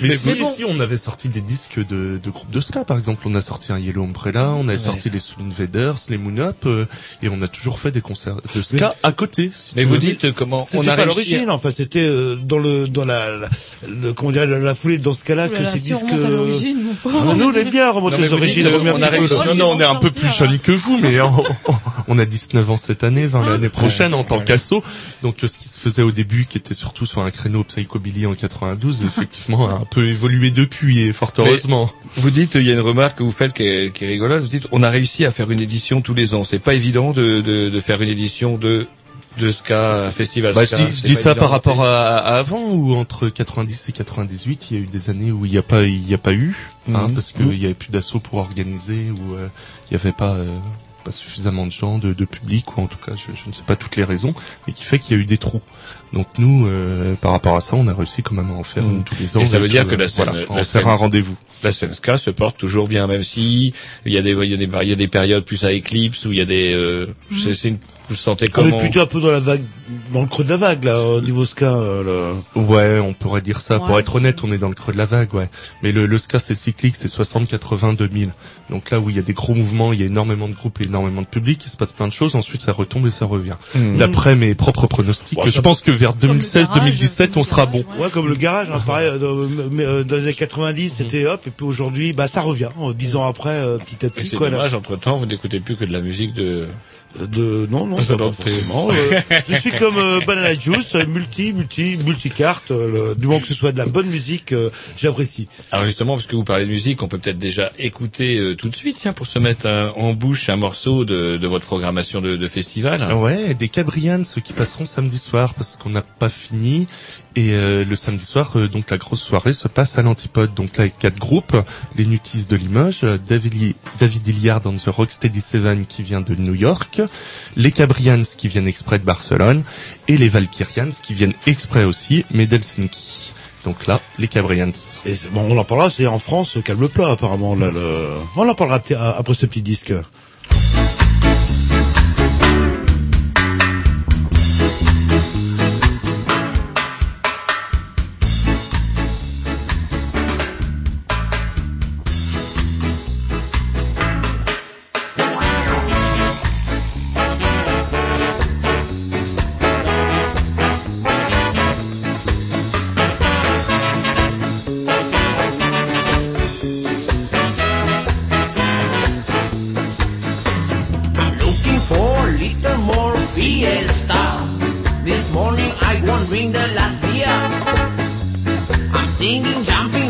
Mais si, bon. si, on avait sorti des disques de, de groupes de ska, par exemple. On a sorti un Yellow Umbrella, on avait sorti les Soul Invaders, les Moon Up, euh, et on a toujours fait des concerts de ska à côté. si Mais vous veux. dites comment on C'était a pas l'origine, enfin c'était euh, dans le dans la, la le, comment dirait la, la foulée dans ce cas-là que là, ces disques. euh, nous on aime bien remonter mais dites, origines. a. Non, non, on est un peu plus jeunes que vous, mais on, a 19 ans cette année, 20 l'année prochaine en tant qu'asso. Donc euh, ce qui se faisait au début, qui était surtout sur un créneau en 92, effectivement a un peu évolué depuis, et fort Mais- heureusement. Vous dites, il y a une remarque que vous faites qui est, qui est rigolote. Vous dites, on a réussi à faire une édition tous les ans. C'est pas évident de, de, de faire une édition de de ska festival. Bah, je dis, je ça par rapport à, à avant ou entre 90 et 98, il y a eu des années où il n'y a pas, il y a pas eu, hein, Mhm. parce qu'il y avait plus d'assaut pour organiser ou euh, il n'y avait pas, euh, pas suffisamment de gens, de, de public ou en tout cas, je, je ne sais pas toutes les raisons, mais qui fait qu'il y a eu des trous. Donc nous, euh, par rapport à ça, on a réussi quand même à en faire une tous les ans. Et ça veut dire que, que la euh, scène, voilà, la en scène- faire un rendez-vous. La scène ska se porte toujours bien, même si il y a des, il y a des, il y a des périodes plus à éclipse où il y a des, euh, c'est, c'est une, vous sentez On comment est plutôt un peu dans la vague, dans le creux de la vague là au niveau ska. euh, là. Ouais, on pourrait dire ça. Pour être honnête, on est dans le creux de la vague, ouais. Mais le, le ska, c'est cyclique, c'est 60, 80, 2000. Donc là où il y a des gros mouvements, il y a énormément de groupes et énormément de public, il se passe plein de choses, ensuite ça retombe et ça revient. Mhm. D'après mes propres pronostics, je pense que vers Comme le 2016, garage, 2017, comme on le sera garage, bon. Ouais, comme le garage, hein, pareil, euh, dans, euh, dans les années 90, c'était hop, et puis aujourd'hui, bah ça revient. euh, Dix ans après, euh, petit à Et petit, c'est quoi. là. dommage, entre temps, vous n'écoutez plus que de la musique de, De non, non, pas forcément. euh, je suis comme euh, Banana Juice, euh, multi, multi, multicarte. Euh, du moment que ce soit de la bonne musique, euh, j'apprécie. Alors justement, parce que vous parlez de musique, on peut peut-être déjà écouter euh, tout de suite, tiens, pour se mettre un- en bouche un morceau de, de votre programmation de, de festival. Ouais, des Cabrians, ceux qui passeront samedi soir parce qu'on n'a pas fini. Et euh, le samedi soir, euh, donc la grosse soirée se passe à l'Antipode. Donc là, quatre groupes, les Nutis de Limoges, euh, David, David Hilliard dans The Rocksteady Seven qui vient de New York, les Cabrians qui viennent exprès de Barcelone, et les Valkyrians qui viennent exprès aussi, mais d'Helsinki. Donc là, les Cabrians. Et bon, on en parlera, c'est en France, calme plat apparemment. Là, le... On en parlera peut-être après ce petit disque. I the last beer. I'm singing, jumping,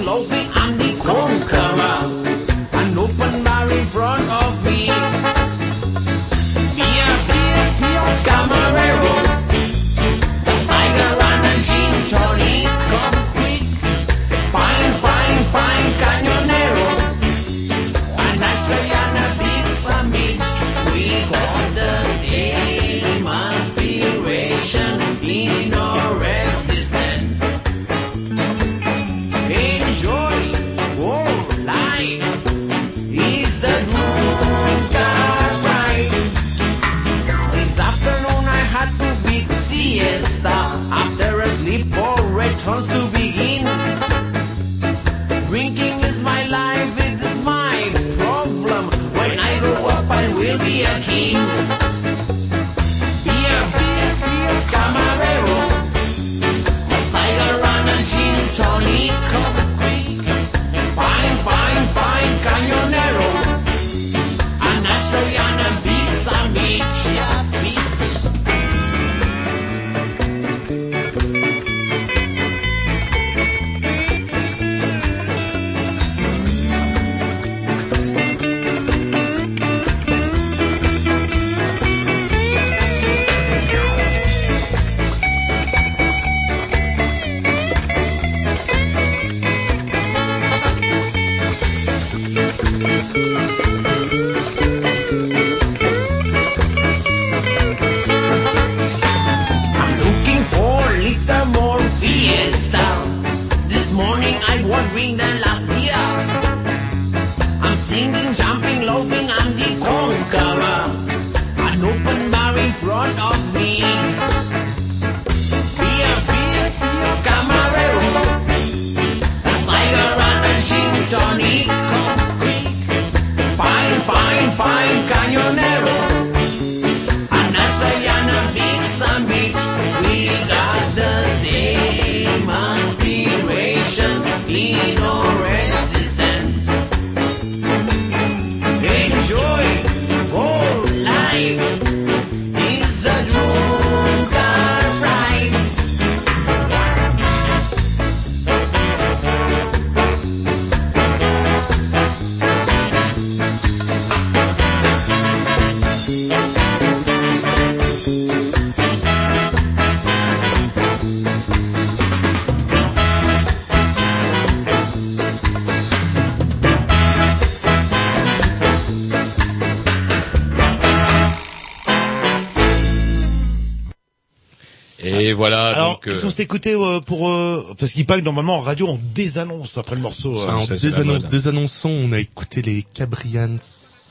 Et voilà, Alors, donc... euh, qu'est-ce qu'on s'est écouté euh, pour... euh, parce qu'il paraît que normalement en radio on désannonce après le morceau. euh, Alors, ça, c'est des la annonces, mode. des annonçons, on a écouté les Cabrians,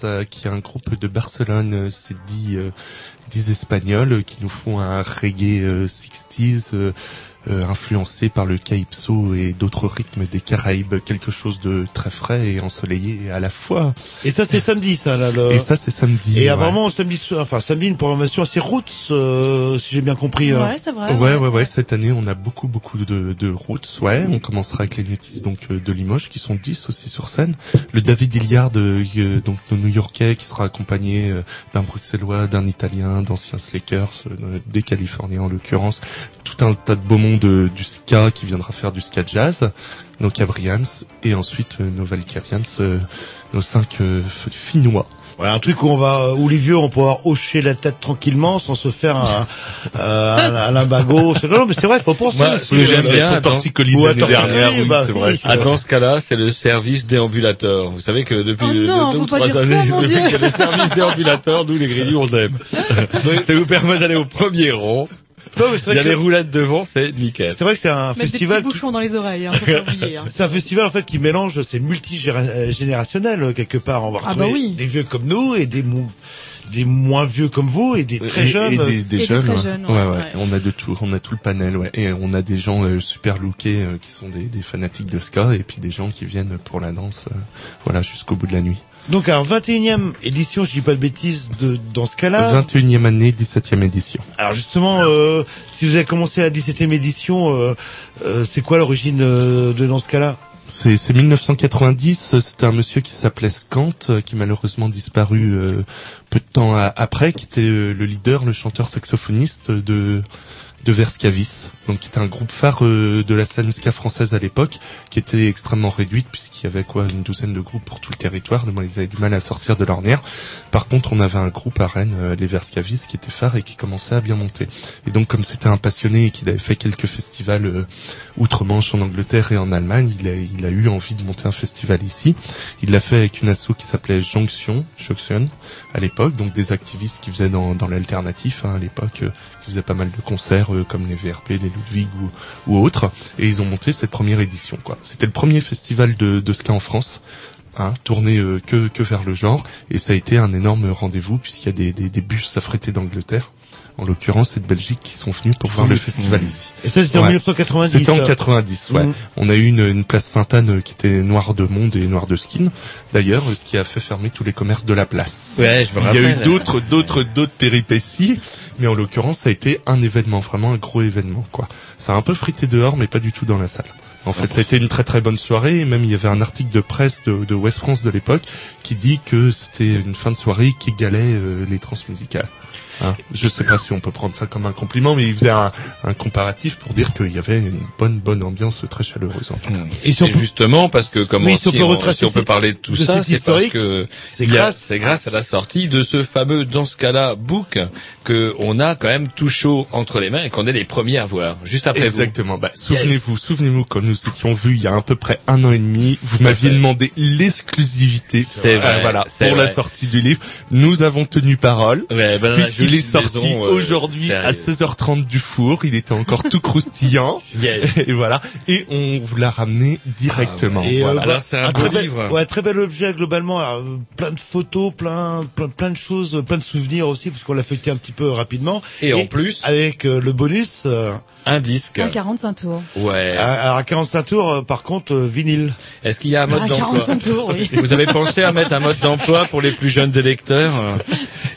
euh, qui est un groupe de Barcelone, euh, c'est dit, euh, dix espagnols, euh, qui nous font un reggae euh, 60s, euh, euh, influencé par le calypso et d'autres rythmes des Caraïbes, quelque chose de très frais et ensoleillé à la fois. Et ça c'est samedi ça là. le- Et ça c'est samedi. Et ouais. apparemment samedi soir, enfin samedi une programmation assez roots, euh, si j'ai bien compris. euh. Ouais, c'est vrai. Ouais, ouais, ouais, Cette année, on a beaucoup, beaucoup de, de routes. Ouais, on commencera avec les Nutis donc euh, de Limoges, qui sont 10 aussi sur scène. Le David Hilliard, euh, euh, donc le New-Yorkais, qui sera accompagné euh, d'un Bruxellois, d'un Italien, d'anciens Slakers, euh, des Californiens en l'occurrence. Tout un tas de beaux mondes euh, du ska qui viendra faire du ska jazz. Nos Cabrians et ensuite euh, nos Valkyrians, euh, nos cinq euh, Finnois. Voilà, un truc où on va, où les vieux, on pourra hocher la tête tranquillement sans se faire un, euh, un, un limbago. Non, non, mais c'est vrai, faut penser. Moi, ce que j'aime bien, attends, torticolis de l'année dernière, oui, bah, c'est oui, vrai. Ah, dans ce cas-là, c'est le service déambulateur. Vous savez que depuis Oh deux, non, deux faut ou trois ça, années, mon depuis Dieu. qu'il y a le service déambulateur, nous les grillus, on l'aime. Ça vous permet d'aller au premier rang. Non, mais c'est Il y vrai a que- les roulettes devant, c'est nickel. C'est vrai que c'est un Mettre festival des petits qui, bouchons dans les oreilles, hein, faut pas oublier. hein. c'est un festival en fait qui mélange, c'est multigénérationnel euh, quelque part. On va Ah retrouver bah oui. des vieux comme nous et des mo- des moins vieux comme vous et des très Et- jeunes. et, des, des Et des jeunes, très ouais. jeunes, ouais, ouais, ouais. ouais. On a de tout, on a tout le panel, ouais. Et on a des gens euh, super lookés euh, qui sont des, des fanatiques de ska, et puis des gens qui viennent pour la danse, euh, voilà, jusqu'au bout de la nuit. Donc alors 21e édition, je dis pas de bêtises, de, dans ce cas-là. 21e année, 17e édition. Alors justement, euh, si vous avez commencé à la 17e édition, euh, euh, c'est quoi l'origine euh, de dans ce cas-là? C'est c'est 1990. euh, C'était un monsieur qui s'appelait Scant, euh, qui malheureusement disparu euh, peu de temps après, qui était le leader, le chanteur saxophoniste de de Verscavis, donc qui était un groupe phare euh, de la scène ska française à l'époque, qui était extrêmement réduite puisqu'il y avait quoi une douzaine de groupes pour tout le territoire. Donc ils avaient du mal à sortir de l'ornière. Par contre, on avait un groupe à Rennes, euh, les Verscavis, qui était phare et qui commençait à bien monter. Et donc, comme c'était un passionné et qu'il avait fait quelques festivals euh, outre-Manche en Angleterre et en Allemagne, il a, il a eu envie de monter un festival ici. Il l'a fait avec une asso qui s'appelait Jonction, Junction, à l'époque, donc des activistes qui faisaient dans, dans l'alternatif hein, à l'époque, qui faisaient pas mal de concerts comme les VRP, les Ludwig ou, autres, et ils ont monté cette première édition. C'était le premier festival de, de ska en France. Hein, tourné euh, que, que vers le genre et ça a été un énorme rendez-vous puisqu'il y a des, des bus affrétés d'Angleterre en l'occurrence et de Belgique qui sont venus pour voir le festival Mmh. ici. Et ça, c'était en Ouais. 1990, C'était en ça. 90, ouais. Mmh. On a eu une, une place Sainte-Anne euh, qui était noire de monde et noire de skin. D'ailleurs, ce qui a fait fermer tous les commerces de la place. Ouais, je me Il y a eu rappelle. d'autres, d'autres, d'autres péripéties, mais en l'occurrence, ça a été un événement, vraiment un gros événement, quoi. Ça a un peu frité dehors, mais pas du tout dans la salle. En fait, ça a été une très très bonne soirée, et même il y avait un article de presse de, de West France de l'époque qui dit que c'était une fin de soirée qui égalait euh, les transmusicales. Hein. Je sais pas si on peut prendre ça comme un compliment, mais il faisait un, un comparatif pour dire qu'il y avait une bonne bonne ambiance très chaleureuse en tout cas. Et si on peut- justement parce que comment Oui, si on peut on, si on peut parler de tout de ça, c'est parce historique, que c'est grâce- c'est grâce à la sortie de ce fameux dans ce cas-là book que on a quand même tout chaud entre les mains et qu'on est les premiers à voir juste après Exactement. Bah, souvenez-vous, souvenez-vous quand nous étions vus il y a à peu près un an et demi, vous m'aviez demandé l'exclusivité. C'est vrai, euh, voilà, pour la sortie du livre. Nous avons tenu parole. vous. Ouais, ben, jolie est sorti euh, aujourd'hui à sérieux. 16h30 du four, il était encore tout croustillant. Yes. Et voilà. Et on vous l'a ramené directement. Et, euh, Voilà. bah, très bel, ouais, très bel objet globalement. Alors, euh, plein de photos, plein, plein, plein de choses, euh, plein de souvenirs aussi, parce qu'on l'a feuilleté un petit peu rapidement. Et en plus, avec euh, le bonus, euh, un disque. Un 45 tours. Ouais. à, alors à 45 tours, euh, par contre, euh, vinyle. Est-ce qu'il y a un mode Ah, d'emploi 45 tours, oui. Vous avez pensé à mettre un mode d'emploi pour les plus jeunes des lecteurs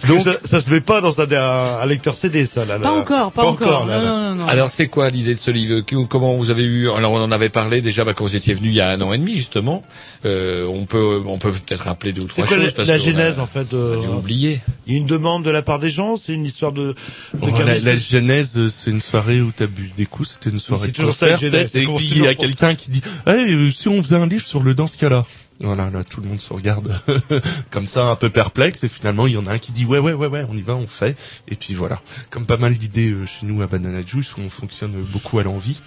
Donc ça, ça se met pas dans un, un, un lecteur CD, ça. Là, Pas là. encore, pas encore. là, Non, là. non, non, non. Alors c'est quoi l'idée de ce livre Qui- Comment vous avez eu Alors on en avait parlé déjà bah, quand vous étiez venu il y a un an et demi justement. Euh, on peut on peut peut-être rappeler deux ou trois quoi choses. la, a- genèse en fait euh, on a dû oublier. Il y a une demande de la part des gens, c'est une histoire de. de Bon, la, genèse, euh, c'est une soirée où t'as bu des coups, c'était une soirée c'est de toujours ça, concert, genèse, et puis il y a quelqu'un qui dit, hey, euh, si on faisait un livre sur le dans ce cas-là. Voilà, là, tout le monde se regarde comme ça, un peu perplexe, et finalement, il y en a un qui dit, ouais, ouais, ouais, ouais, on y va, on fait, et puis voilà. Comme pas mal d'idées euh, chez nous à Banana Juice, où on fonctionne beaucoup à l'envie,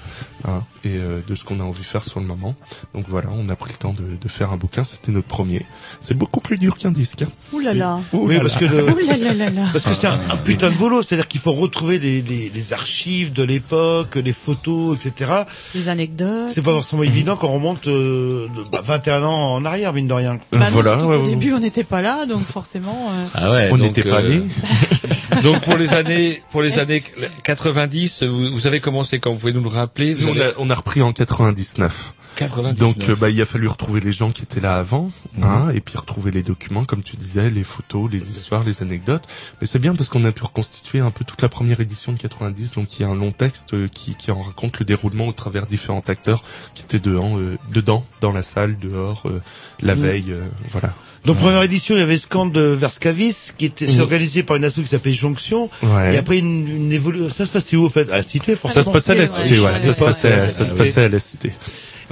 hein, et euh, de ce qu'on a envie de faire sur le moment. Donc voilà, on a pris le temps de, de faire un bouquin, c'était notre premier. C'est beaucoup plus dur qu'un disque. hein. Ouh là là. Oui, là parce là. que le- Ouh là là là là. Parce que c'est un, un putain de boulot, c'est-à-dire qu'il faut retrouver les, les, les archives de l'époque, les photos, etc. Les anecdotes. C'est pas forcément évident quand on remonte euh, de- bah, 21 ans en arrière, mine de rien. Bah non, voilà, ouais, ouais. début, on n'était pas là, donc forcément. euh, Ah ouais. on donc, n'était pas euh, nés. donc pour les années pour les années 90, vous, vous avez commencé quand vous pouvez nous le rappeler vous on, avez- a, on a repris en 99. 99. Donc euh, bah, il a fallu retrouver les gens qui étaient là avant, hein, et puis retrouver les documents, comme tu disais, les photos, les histoires, les anecdotes. Mais c'est bien parce qu'on a pu reconstituer un peu toute la première édition de 90, donc il y a un long texte euh, qui, qui en raconte le déroulement au travers différents acteurs qui étaient dedans, euh, dedans dans la salle, dehors, euh, la Mm. veille, euh, voilà. Donc première édition, il y avait Scand de Verscavis, qui était c'est Mm. organisé par une asso qui s'appelait Jonction. Ouais. Et après une, une évolution, ça se passait où en fait? À la cité, Ça forcément. se passait à la cité, ouais. Ça se passait, Ouais. ça se passait à la cité.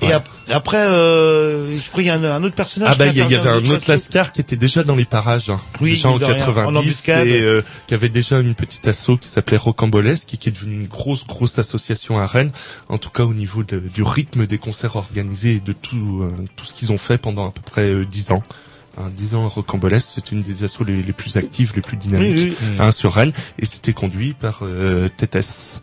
Et ap- après, euh, je crois qu'il y a un, un autre personnage. Ah bah il y, avait un autre Lascar qui était déjà dans les parages, hein, Oui, déjà en mine de rien, 90, en et euh, qui avait déjà une petite asso qui s'appelait Rocambolesque, et qui est devenue une grosse grosse association à Rennes, en tout cas au niveau de- du rythme des concerts organisés et de tout euh, tout ce qu'ils ont fait pendant à peu près euh, dix ans. hein, 10 ans à Rocambolesque, c'est une des assos les, les plus actives, les plus dynamiques Oui, oui. hein, sur Rennes, et c'était conduit par euh, Tétès,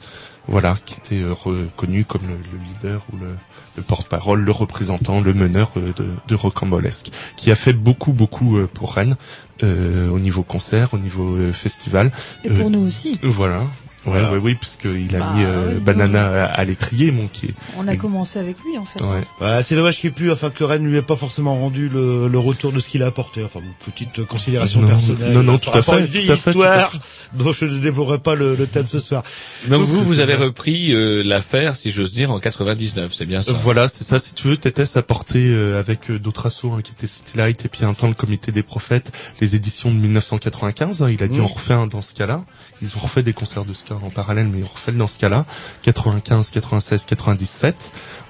voilà, qui était euh, reconnu comme le, le leader ou le, le porte-parole, le représentant, le meneur euh, de, de Rocambolesque, qui a fait beaucoup, beaucoup euh, pour Rennes, euh, au niveau concert, au niveau euh, festival. Et pour nous aussi. Voilà. Ouais, Voilà. ouais, oui, puisqu'il a Bah, mis euh, oui, Banana à, à l'étrier, mon qui est. On a commencé avec lui en fait. Ouais. Ouais, c'est dommage qu'il ait pu, enfin que Rennes lui ait pas forcément rendu le, le retour de ce qu'il a apporté. Enfin, bon, petite considération Non, personnelle. non, non, tout à fait, une vieille tout à fait, tout à histoire fait. dont je ne développerai pas le, le thème ce soir. Donc, Donc, vous, vous avez repris euh, l'affaire, si j'ose dire, en 99, c'est bien ça? Euh, Voilà, c'est ça. Si tu veux, Tétès a porté euh, avec euh, d'autres assos hein, qui étaient City Light et puis un temps le Comité des Prophètes, les éditions de 1995. hein. il a dit Mmh. on refait un dans ce cas-là. Ils ont refait des concerts de ska en parallèle, mais on refait le dans ce cas-là. 95, 96, 97.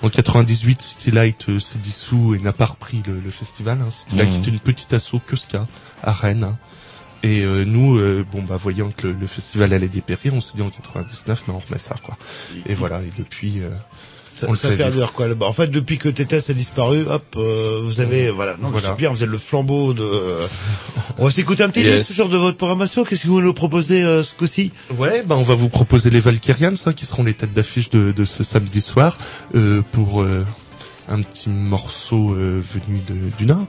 En 98, City Light euh, s'est dissous et n'a pas repris le, le festival. Hein. City Light Mmh. était une petite asso que ska à Rennes. hein. Et euh, nous, euh, bon bah voyant que le, le festival allait dépérir, on s'est dit en 99, mais on remet ça quoi. Et voilà. Et depuis, euh, Ça, ça perdure quoi. En fait, depuis que Tétès a disparu, hop, euh, vous avez voilà. Non, Voilà. c'est bien, vous êtes le flambeau de. On va s'écouter un petit Yes. sur de votre programmation. Qu'est-ce que vous nous proposez euh, ce coup-ci? Ouais, bah on va vous proposer les Valkyrians, hein, qui seront les têtes d'affiche de, de ce samedi soir, euh, pour euh, un petit morceau euh, venu de, du Nord.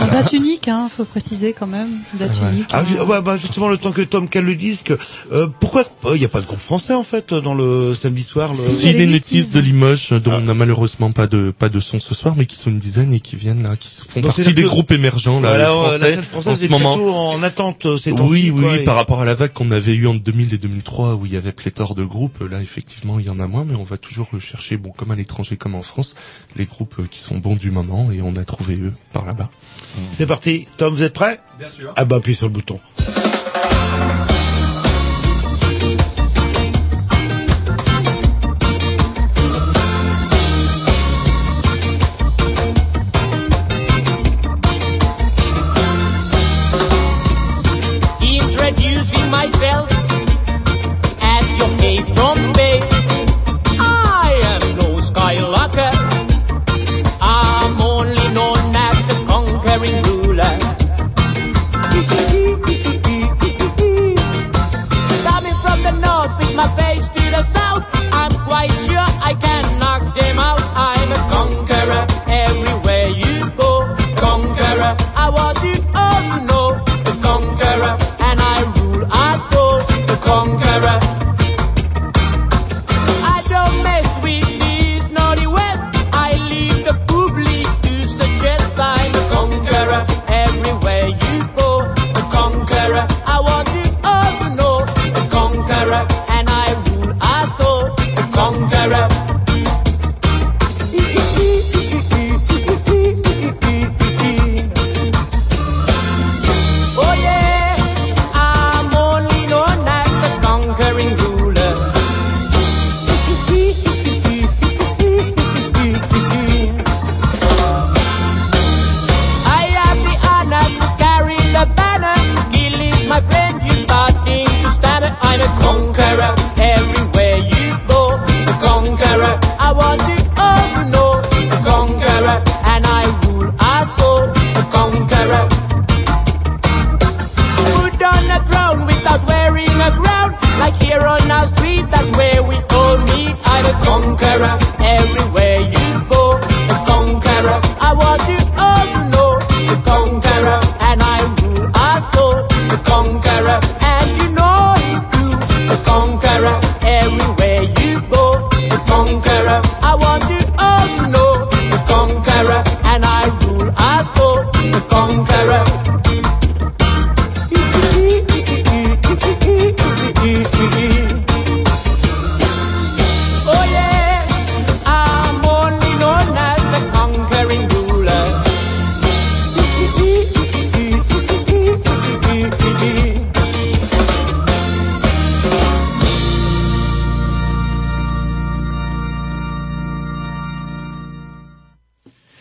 En date unique, hein, faut préciser quand même. Date Ouais. unique. Ah, hein. ouais, bah, justement, le temps que Tom cale le disque, euh, pourquoi il n'y a pas de groupe français en fait dans le samedi soir le... Si les Nutis de Limoges, dont on n'a malheureusement pas de pas de son ce soir, mais qui sont une dizaine et qui viennent là, qui font Donc, partie des que- groupes émergents là, Voilà, les euh, français, la scène française en ce est moment. plutôt en attente euh, ces temps-ci. Oui, oui, quoi, oui, et- par rapport à la vague qu'on avait eue en 2000 et 2003 où il y avait pléthore de groupes, là effectivement il y en a moins, mais on va toujours chercher, bon comme à l'étranger comme en France, les groupes euh, qui sont bons du moment et on a trouvé eux par là-bas. C'est parti. Tom, vous êtes prêt Bien sûr. Ah bah appuie sur le bouton.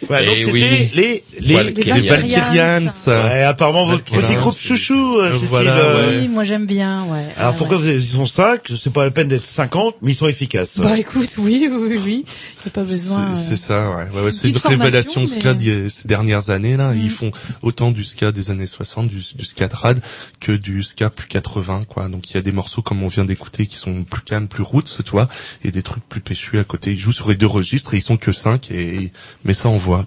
Ouais, donc Eh c'était oui. les les Valkyrians. Les Valkyrians. Ouais, apparemment votre Valkyrians. petit groupe chouchou, euh, Cécile. Voilà, euh, Oui, moi j'aime bien, ouais. Alors Ouais, pourquoi ouais. vous ils sont 5 C'est pas la peine d'être 50, mais ils sont efficaces. Bah écoute, oui, oui, oui. Y a pas besoin. C'est euh, c'est ça, ouais. ouais, ouais, c'est une révélation formation, ska mais- d'il- ces dernières années là. Mm. Ils font autant du ska des années 60, du, du ska trad, que du ska plus 80, quoi. Donc il y a des morceaux comme on vient d'écouter qui sont plus calmes, plus roots, tu vois, et des trucs plus péchus à côté. Ils jouent sur les deux registres et ils sont que 5 et mais ça on voit.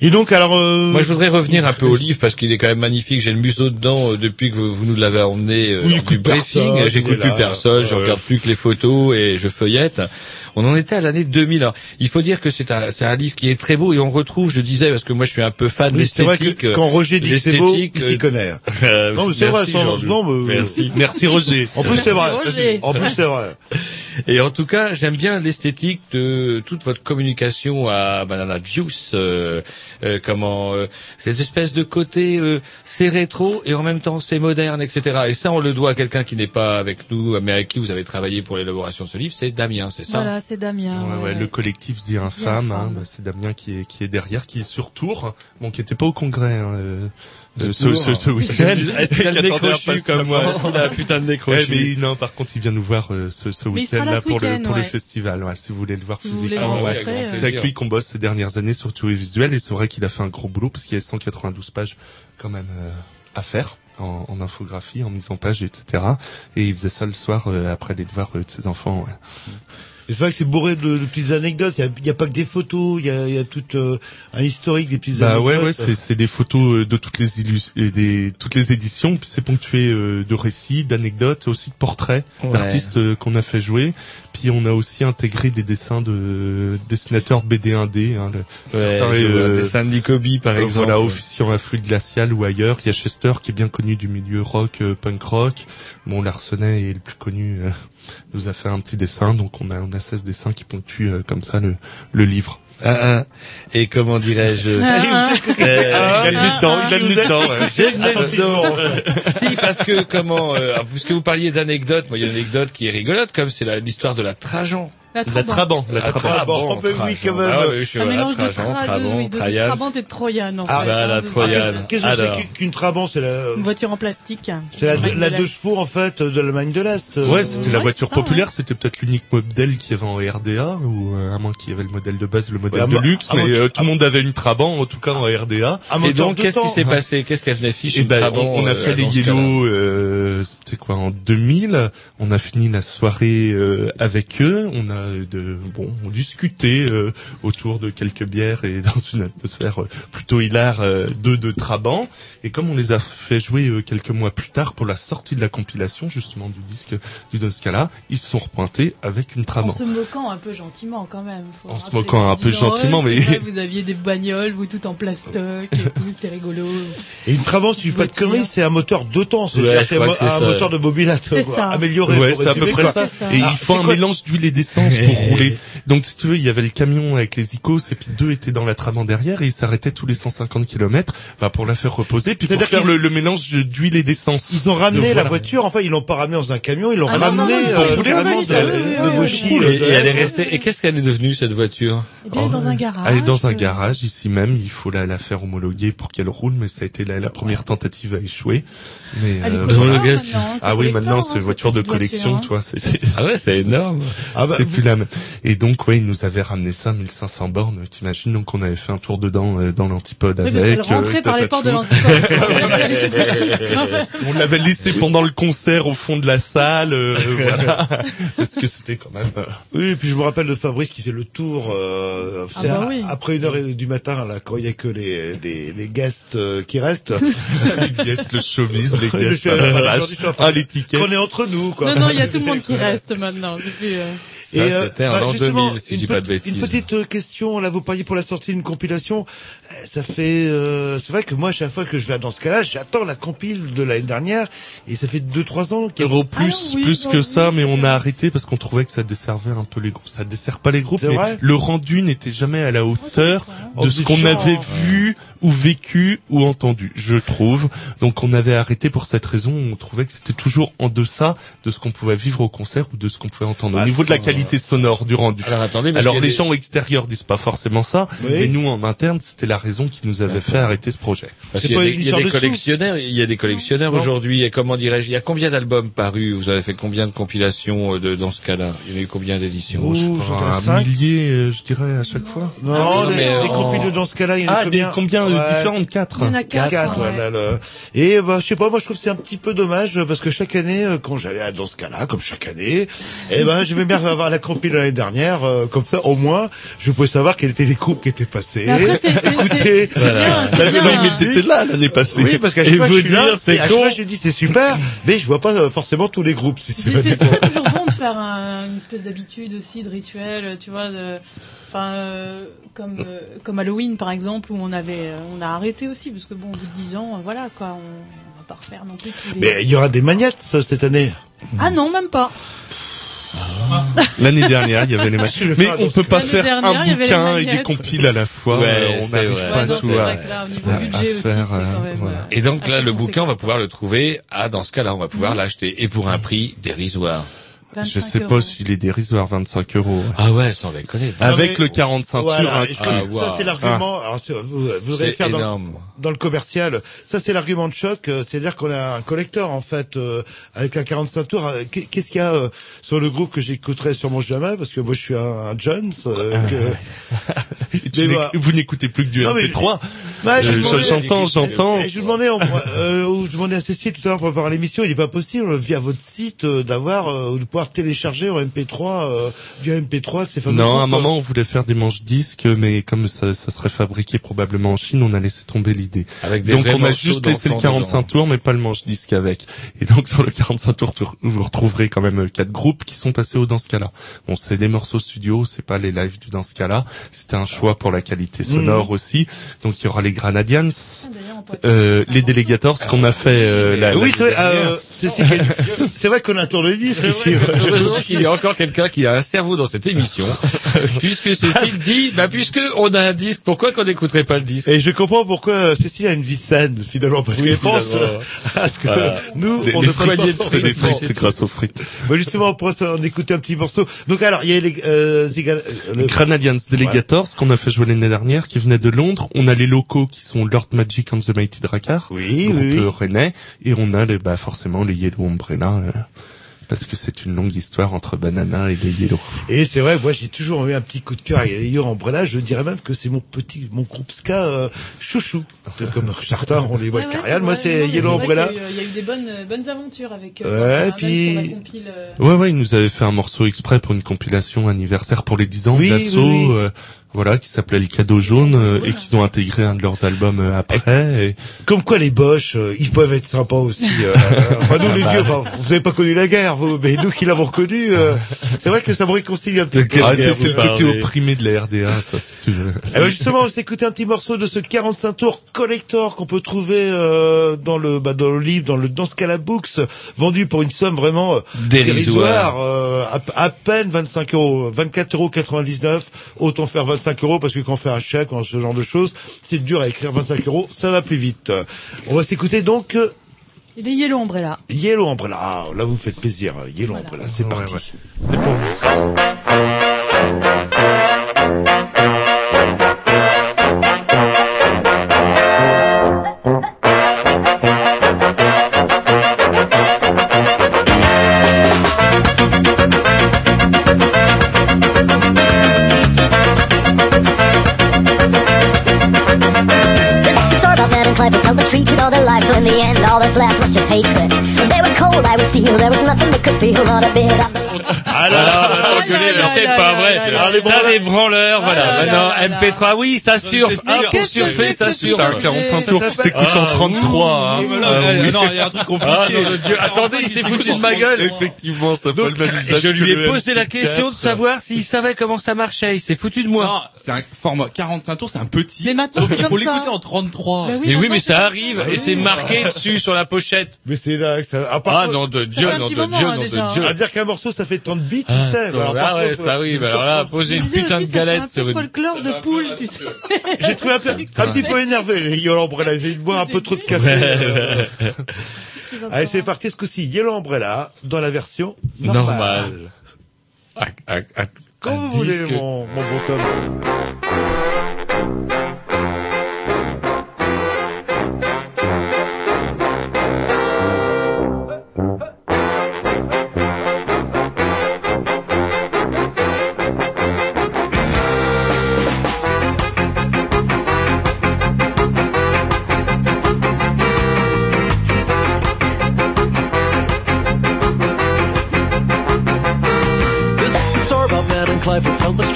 Et donc alors euh, Moi, je voudrais revenir un peu au livre parce qu'il est quand même magnifique. J'ai le museau dedans euh, depuis que vous, vous nous l'avez emmené euh, Oui, du briefing. J'écoute plus personne, je regarde plus que les photos et je feuillette. On en était à l'année 2000. Alors, il faut dire que c'est un, c'est un livre qui est très beau et on retrouve, je disais, parce que moi je suis un peu fan oui, c'est vrai d'esthétique. que quand Roger dit que c'est beau, l'esthétique, il s'y euh, connaît. euh, Non, mais c'est vrai, merci, sans- non, mais- Merci. Merci Roger. En plus c'est vrai. Roger. En plus c'est vrai. Et en tout cas, j'aime bien l'esthétique de toute votre communication à Banana Juice. Euh, euh, comment euh, ces espèces de côté, euh, c'est rétro et en même temps c'est moderne, etc. Et ça, on le doit à quelqu'un qui n'est pas avec nous, mais avec qui vous avez travaillé pour l'élaboration de ce livre. C'est Damien, c'est ça? Voilà, c'est Damien. Ouais, ouais, le collectif The Infame, Infame. hein, bah, c'est Damien qui est, qui est derrière, qui est sur Tours, bon, qui était pas au congrès, hein, euh, De ce, ce, ce week-end. Est-ce qu'il a le nez crochu comme moi Est-ce qu'il a un putain de nez crochu Eh, mais non, par contre, il vient nous voir euh, ce, ce week-end là pour le pour le festival. Ouais, si vous voulez le voir Si physiquement, euh. c'est avec lui qu'on bosse ces dernières années sur tous les visuels et c'est vrai qu'il a fait un gros boulot parce qu'il y a 192 pages quand même euh, à faire. En, en infographie, en mise en page, etc. Et il faisait ça le soir euh, après les devoirs euh, de ses enfants. Ouais. Et c'est vrai que c'est bourré de, de petites anecdotes. Il y a, pas que des photos, il y a, il y a tout euh, un historique des petites Bah anecdotes. ouais, ouais, c'est c'est des photos euh, de toutes les illus- et des toutes les éditions. puis C'est ponctué euh, de récits, d'anecdotes, aussi de portraits Ouais. d'artistes euh, qu'on a fait jouer. Puis on a aussi intégré des dessins de dessinateurs BD 1D. Hein, le- Ouais, certains, euh, des Sandy Kobe, par euh, exemple. Voilà, officiant à Fluide Glacial ou ailleurs. Il y a Chester qui est bien connu du milieu rock, euh, punk rock. Bon, Larsenet est le plus connu. euh, nous a fait un petit dessin, donc on a on a 16 dessins qui ponctuent euh, comme ça le le livre. Ah, ah. Et comment dirais-je? Ah, Euh, il a le nez dedans, il a le ouais. J'ai le nez dedans. si, parce que comment, euh, ah, puisque vous parliez d'anecdotes, moi il y a une anecdote qui est rigolote, comme c'est l'histoire de la Trajan. La La Trabant. Trabant, la Ah, Trabant. Trabant, mais oui, quand même. Ah ouais, je suis Un voilà, mélange de, Trabant, de, oui, de, de Trajan. Trabant et de Troyane, en Ah, hein, la Troyane. Qu'est-ce que c'est qu'une- Trabant C'est la, Une voiture en plastique. c'est la, deux chevaux en fait de l'Allemagne de l'Est. Ouais, Euh, c'était la ouais, voiture populaire, c'était peut-être l'unique modèle qu'il y avait en RDA, ou euh, à moins qu'il y avait le modèle de base, le modèle Ouais, de luxe, mais euh, tout le monde avait une Trabant, en tout cas en RDA. Et donc, qu'est-ce qui s'est passé? Qu'est-ce qu'elle venait fiche Et une ben, Trabant, on, a euh, fait les Yellow, euh, c'était quoi, en 2000. On a fini la soirée euh, avec eux. On a de, bon, on discutait euh, autour de quelques bières et dans une atmosphère euh, plutôt hilar euh, de de Trabant. Et comme on les a fait jouer euh, quelques mois plus tard pour la sortie de la compilation justement du disque du Doscala, ils se sont repointés avec une En Trabant. se moquant un peu gentiment quand même. faut En se rappeler. moquant un peu gentiment, mais- vrai, vous aviez des bagnoles, vous tout en plastoc et tout, c'était rigolo. Et une Trabant, si je dis pas de conneries, c'est un moteur temps. C'est Ouais, un, un moteur de mobilette C'est quoi, ça. amélioré. Ouais, c'est à peu près quoi. ça. Et Ah, il faut c'est un mélange d'huile et d'essence pour rouler. Donc si tu veux, il y avait le camion avec les icônes et puis deux étaient dans la Trabant derrière et ils s'arrêtaient tous les 150 km bah, pour la faire reposer puis pour C'est-à-dire faire le, le mélange d'huile et d'essence. Ils ont ramené Donc, la voilà. voiture, enfin ils l'ont pas ramené dans un camion, ils l'ont Ah non, ramené non, non, ils euh, ont roulé de, Et, de et elle est Est. restée. Et qu'est-ce qu'elle est devenue cette voiture? Eh bien, elle est dans un garage. Elle est dans un euh, garage ici même, il faut la, la faire homologuer pour qu'elle roule, mais ça a été la, la première tentative à échouer. Mais est euh, ah oui, maintenant c'est hein, voiture de collection, voiture, toi. C'est Ah ouais, c'est énorme. Ah bah, c'est plus la même. Et donc ouais, ils nous avaient ramené ça 1500 bornes, t'imagines Donc on avait fait un tour dedans euh, dans l'antipode Oui, avec. parce euh, rentrait par les portes de l'antipode. On l'avait laissé pendant le concert au fond de la salle, euh, voilà, parce que c'était quand même. euh, Oui, et puis je me rappelle de Fabrice qui fait le tour euh, Ah bah oui. après une heure du matin là quand il y a que les les, les guests euh, qui restent. les guests, le showbiz, les Le guests, ah, ah l'étiquette. qu'on est entre nous quoi. Non, non, il y a tout le monde qui reste maintenant. Euh, Ça, euh, c'était en l'an justement, 2000, si je une dis pas de pe- bêtises. Une petite euh, question, là vous parliez pour la sortie d'une compilation, ça fait, euh, c'est vrai que moi chaque fois que je vais dans ce cas-là, j'attends la compile de l'année dernière et ça fait deux trois ans qu'il y a Euro plus, Ah oui, plus que oui, ça, mais on a arrêté parce qu'on trouvait que ça desservait un peu les groupes. Ça dessert pas les groupes, mais vrai le rendu n'était jamais à la hauteur Oh, de ce qu'on avait vu ou vécu ou entendu, je trouve. Donc on avait arrêté pour cette raison. On trouvait que c'était toujours en deçà de ce qu'on pouvait vivre au concert ou de ce qu'on pouvait entendre. Ah, au niveau de la qualité sonore du rendu. Alors attendez, Alors les des- gens extérieurs disent pas forcément ça, Oui. mais nous en interne, c'était la raison qui nous avait fait arrêter ce projet. Parce C'est qu'il y a pas des, une il y a histoire des de collectionneurs, il y a des collectionneurs Non. aujourd'hui. Et comment dirais-je, il y a combien d'albums parus? Vous avez fait combien de compilations euh, de, dans ce cas-là? Il y en a eu combien d'éditions? Ouh, j'en un millier, euh, je dirais à chaque fois. Non, Ah oui, les, mais les en- compiles dans ce cas-là, il y en a Ah, des combien combien euh, Ouais. différentes quatre. Il y en a quatre. Quatre, ouais. voilà, le- Et bah, je sais pas, moi je trouve que c'est un petit peu dommage parce que chaque année, euh, quand j'allais à dans ce cas-là, comme chaque année, eh ben je vais bien avoir la compile l'année dernière, euh, comme ça au moins je pouvais savoir quels étaient les groupes qui étaient passés. Mais après, c'est- bien, bien. nouvelle Mais c'était là l'année passée. Oui, parce qu'à chaque fois, je suis là, dire, c'est à chaque con. fois, je dis c'est super, mais je vois pas euh, forcément tous les groupes. Si C'est toujours bon de faire un- une espèce d'habitude aussi, de rituel, tu vois, de, enfin, euh, comme, euh, comme Halloween par exemple, où on avait, euh, on a arrêté aussi, parce que bon, au bout de 10 ans, euh, voilà, quoi, on, on va pas refaire non plus tous les... Mais il y aura des magnettes cette année. Ah non, même pas. L'année dernière, il y avait les vais Mais on peut pas faire dernière, un bouquin et des compiles à la fois. Ouais, Euh, on n'arrive pas Ouais, tout à, à budget faire. euh, quand même, voilà. Et donc là, le bouquin, on va pouvoir le trouver. Ah, dans ce cas-là, on va pouvoir l'acheter et pour un prix dérisoire. Je 25 sais euros. pas s'il est dérisoire, 25 euros. Ah ouais, sans déconner. Avec mais- le 40 ceintures, Voilà, un- et je ah, que ça wow. c'est l'argument. Alors c'est- vous, vous faire dans, énorme. dans le commercial. Ça c'est l'argument de choc. euh, C'est-à-dire qu'on a un collecteur en fait euh, avec un 45 tours. euh, qu'est- Qu'est-ce qu'il y a euh, sur le groupe que j'écouterai sûrement jamais? Parce que moi je suis un, un Jones. euh, que- n'éc- voilà. vous n'écoutez plus que du Non, mais- MP3. Ouais, je Euh, demandais- j'entends, j'entends. Et je vous demandais, euh, je demandais à Cécile tout à l'heure pour préparer l'émission, il n'est pas possible via votre site d'avoir euh, ou de pouvoir télécharger en MP3 euh, via MP3 ces fameux Non, à un moment, on voulait faire des manches disques, mais comme ça, ça serait fabriqué probablement en Chine, on a laissé tomber l'idée. Avec des Donc, on a juste laissé le d'enfants 45 dedans. tours, mais pas le manche disque avec. Et donc, sur le 45 tours, vous retrouverez quand même euh, quatre groupes qui sont passés au dans ce cas-là. Bon, c'est des morceaux studio, c'est pas les lives du dans ce cas-là. C'était un choix pour la qualité sonore aussi. Donc, il y aura les Granadians, Ah, euh, les délégateurs, ce qu'on a fait, euh, la, Oui, la- c'est vrai. euh, c'est- c'est c'est- c'est vrai qu'on a un tour de disque ici. Heureusement qu'il y a encore quelqu'un qui a un cerveau dans cette émission, puisque Cécile dit, bah puisque on a un disque, pourquoi qu'on n'écouterait pas le disque? Et je comprends pourquoi Cécile a une vie saine finalement parce Oui, qu'elle pense à ce que Voilà. nous les, on les ne passe frites, pas c'est des frites, c'est grâce aux frites. Bah, justement, on pourrait en écouter un petit morceau. Donc alors, il y a les euh, Ziga- euh, le- Granadians Delegators, qu'on a fait jouer l'année dernière, qui venaient de Londres. On a les locaux qui sont Lord Magic and the Mighty Drakkar, Oui, groupe oui, rennais, et on a les, bah, forcément les Yellow Umbrella, euh, parce que c'est une longue histoire entre Banana et les Yellow. Et c'est vrai, moi j'ai toujours eu un petit coup de cœur. Et d'ailleurs en Breda, je dirais même que c'est mon petit, mon groupe ska euh, chouchou. Parce que comme certains ont les Ouais, de ouais, moi c'est Yellow Umbrella. Il y a eu des bonnes, euh, bonnes aventures avec. Ouais, euh, même puis- euh, Ouais, ouais, ils nous avaient fait un morceau exprès pour une compilation anniversaire pour les 10 ans Oui, de l'assaut, oui, oui. Voilà, qui s'appelait Le Cadeau Jaune, euh, et qu'ils ont intégré un de leurs albums euh, après. Et... Comme quoi les Boches, euh, ils peuvent être sympas aussi. euh, enfin nous les Bah. vieux, enfin, vous avez pas connu la guerre, vous, mais nous qui l'avons connu, euh, c'est vrai que ça me réconcilie un petit peu. Ah, c'est c'est le côté opprimé de la RDA, ça, si tu veux. Eh ben, justement, on va s'écouter un petit morceau de ce 45 tours collector qu'on peut trouver euh, dans le bah, dans le livre, dans le dans Scala Books, vendu pour une somme vraiment Dérisoire. euh, à, à peine 25 euros, 24 euros 99. Autant faire 25 euros parce que quand on fait un chèque, ou ce genre de choses, c'est dur à écrire 25 euros, ça va plus vite. On va s'écouter donc euh, Les Yellow Umbrella. Yellow Umbrella. Ah, là, vous me faites plaisir. Yellow Umbrella, c'est parti. C'est pour vous. And clever from the streets with all their lives, so in the end, all that's left was just hatred. Cold, I. There was nothing they could feel, not a bit of me. Alors, désolé, mais c'est pas vrai. Ça, les branleurs, voilà. Maintenant, MP3, oui, ça surfe. Ah, qu'est-ce pour surfer, ça c'est surfe. C'est un 45 tours s'écoute en 33. hein. Ah, non, il y a un truc compliqué. Ah. Attendez, il s'est foutu de ma gueule. Effectivement, ça peut le même usage Je lui ai posé la MP4. question de savoir s'il savait comment ça marchait. Il s'est foutu de moi. Non, c'est un format 45 tours, c'est un petit. Mais maintenant, c'est qu'il faut ça. l'écouter en 33. Bah oui, Mais oui, mais c'est ça arrive ça. et c'est marqué dessus sur la pochette. Mais c'est là que ça. Ah, par Ah contre- non de Dieu, non de Dieu, hein, non de Dieu. À dire qu'un morceau ça fait tant de bits, tu Ah, sais. ah par ouais, contre, ça oui, euh, alors là, poser une putain de galette un sur peu une... folklore de poule, tu sais. J'ai trouvé un, peu, un petit peu énervé, les Yellow Umbrella. J'ai dû boire un peu trop de café. euh. Allez, c'est parti ce coup-ci. Yellow Umbrella dans la version normale. Quand vous voulez, mon bon Tom.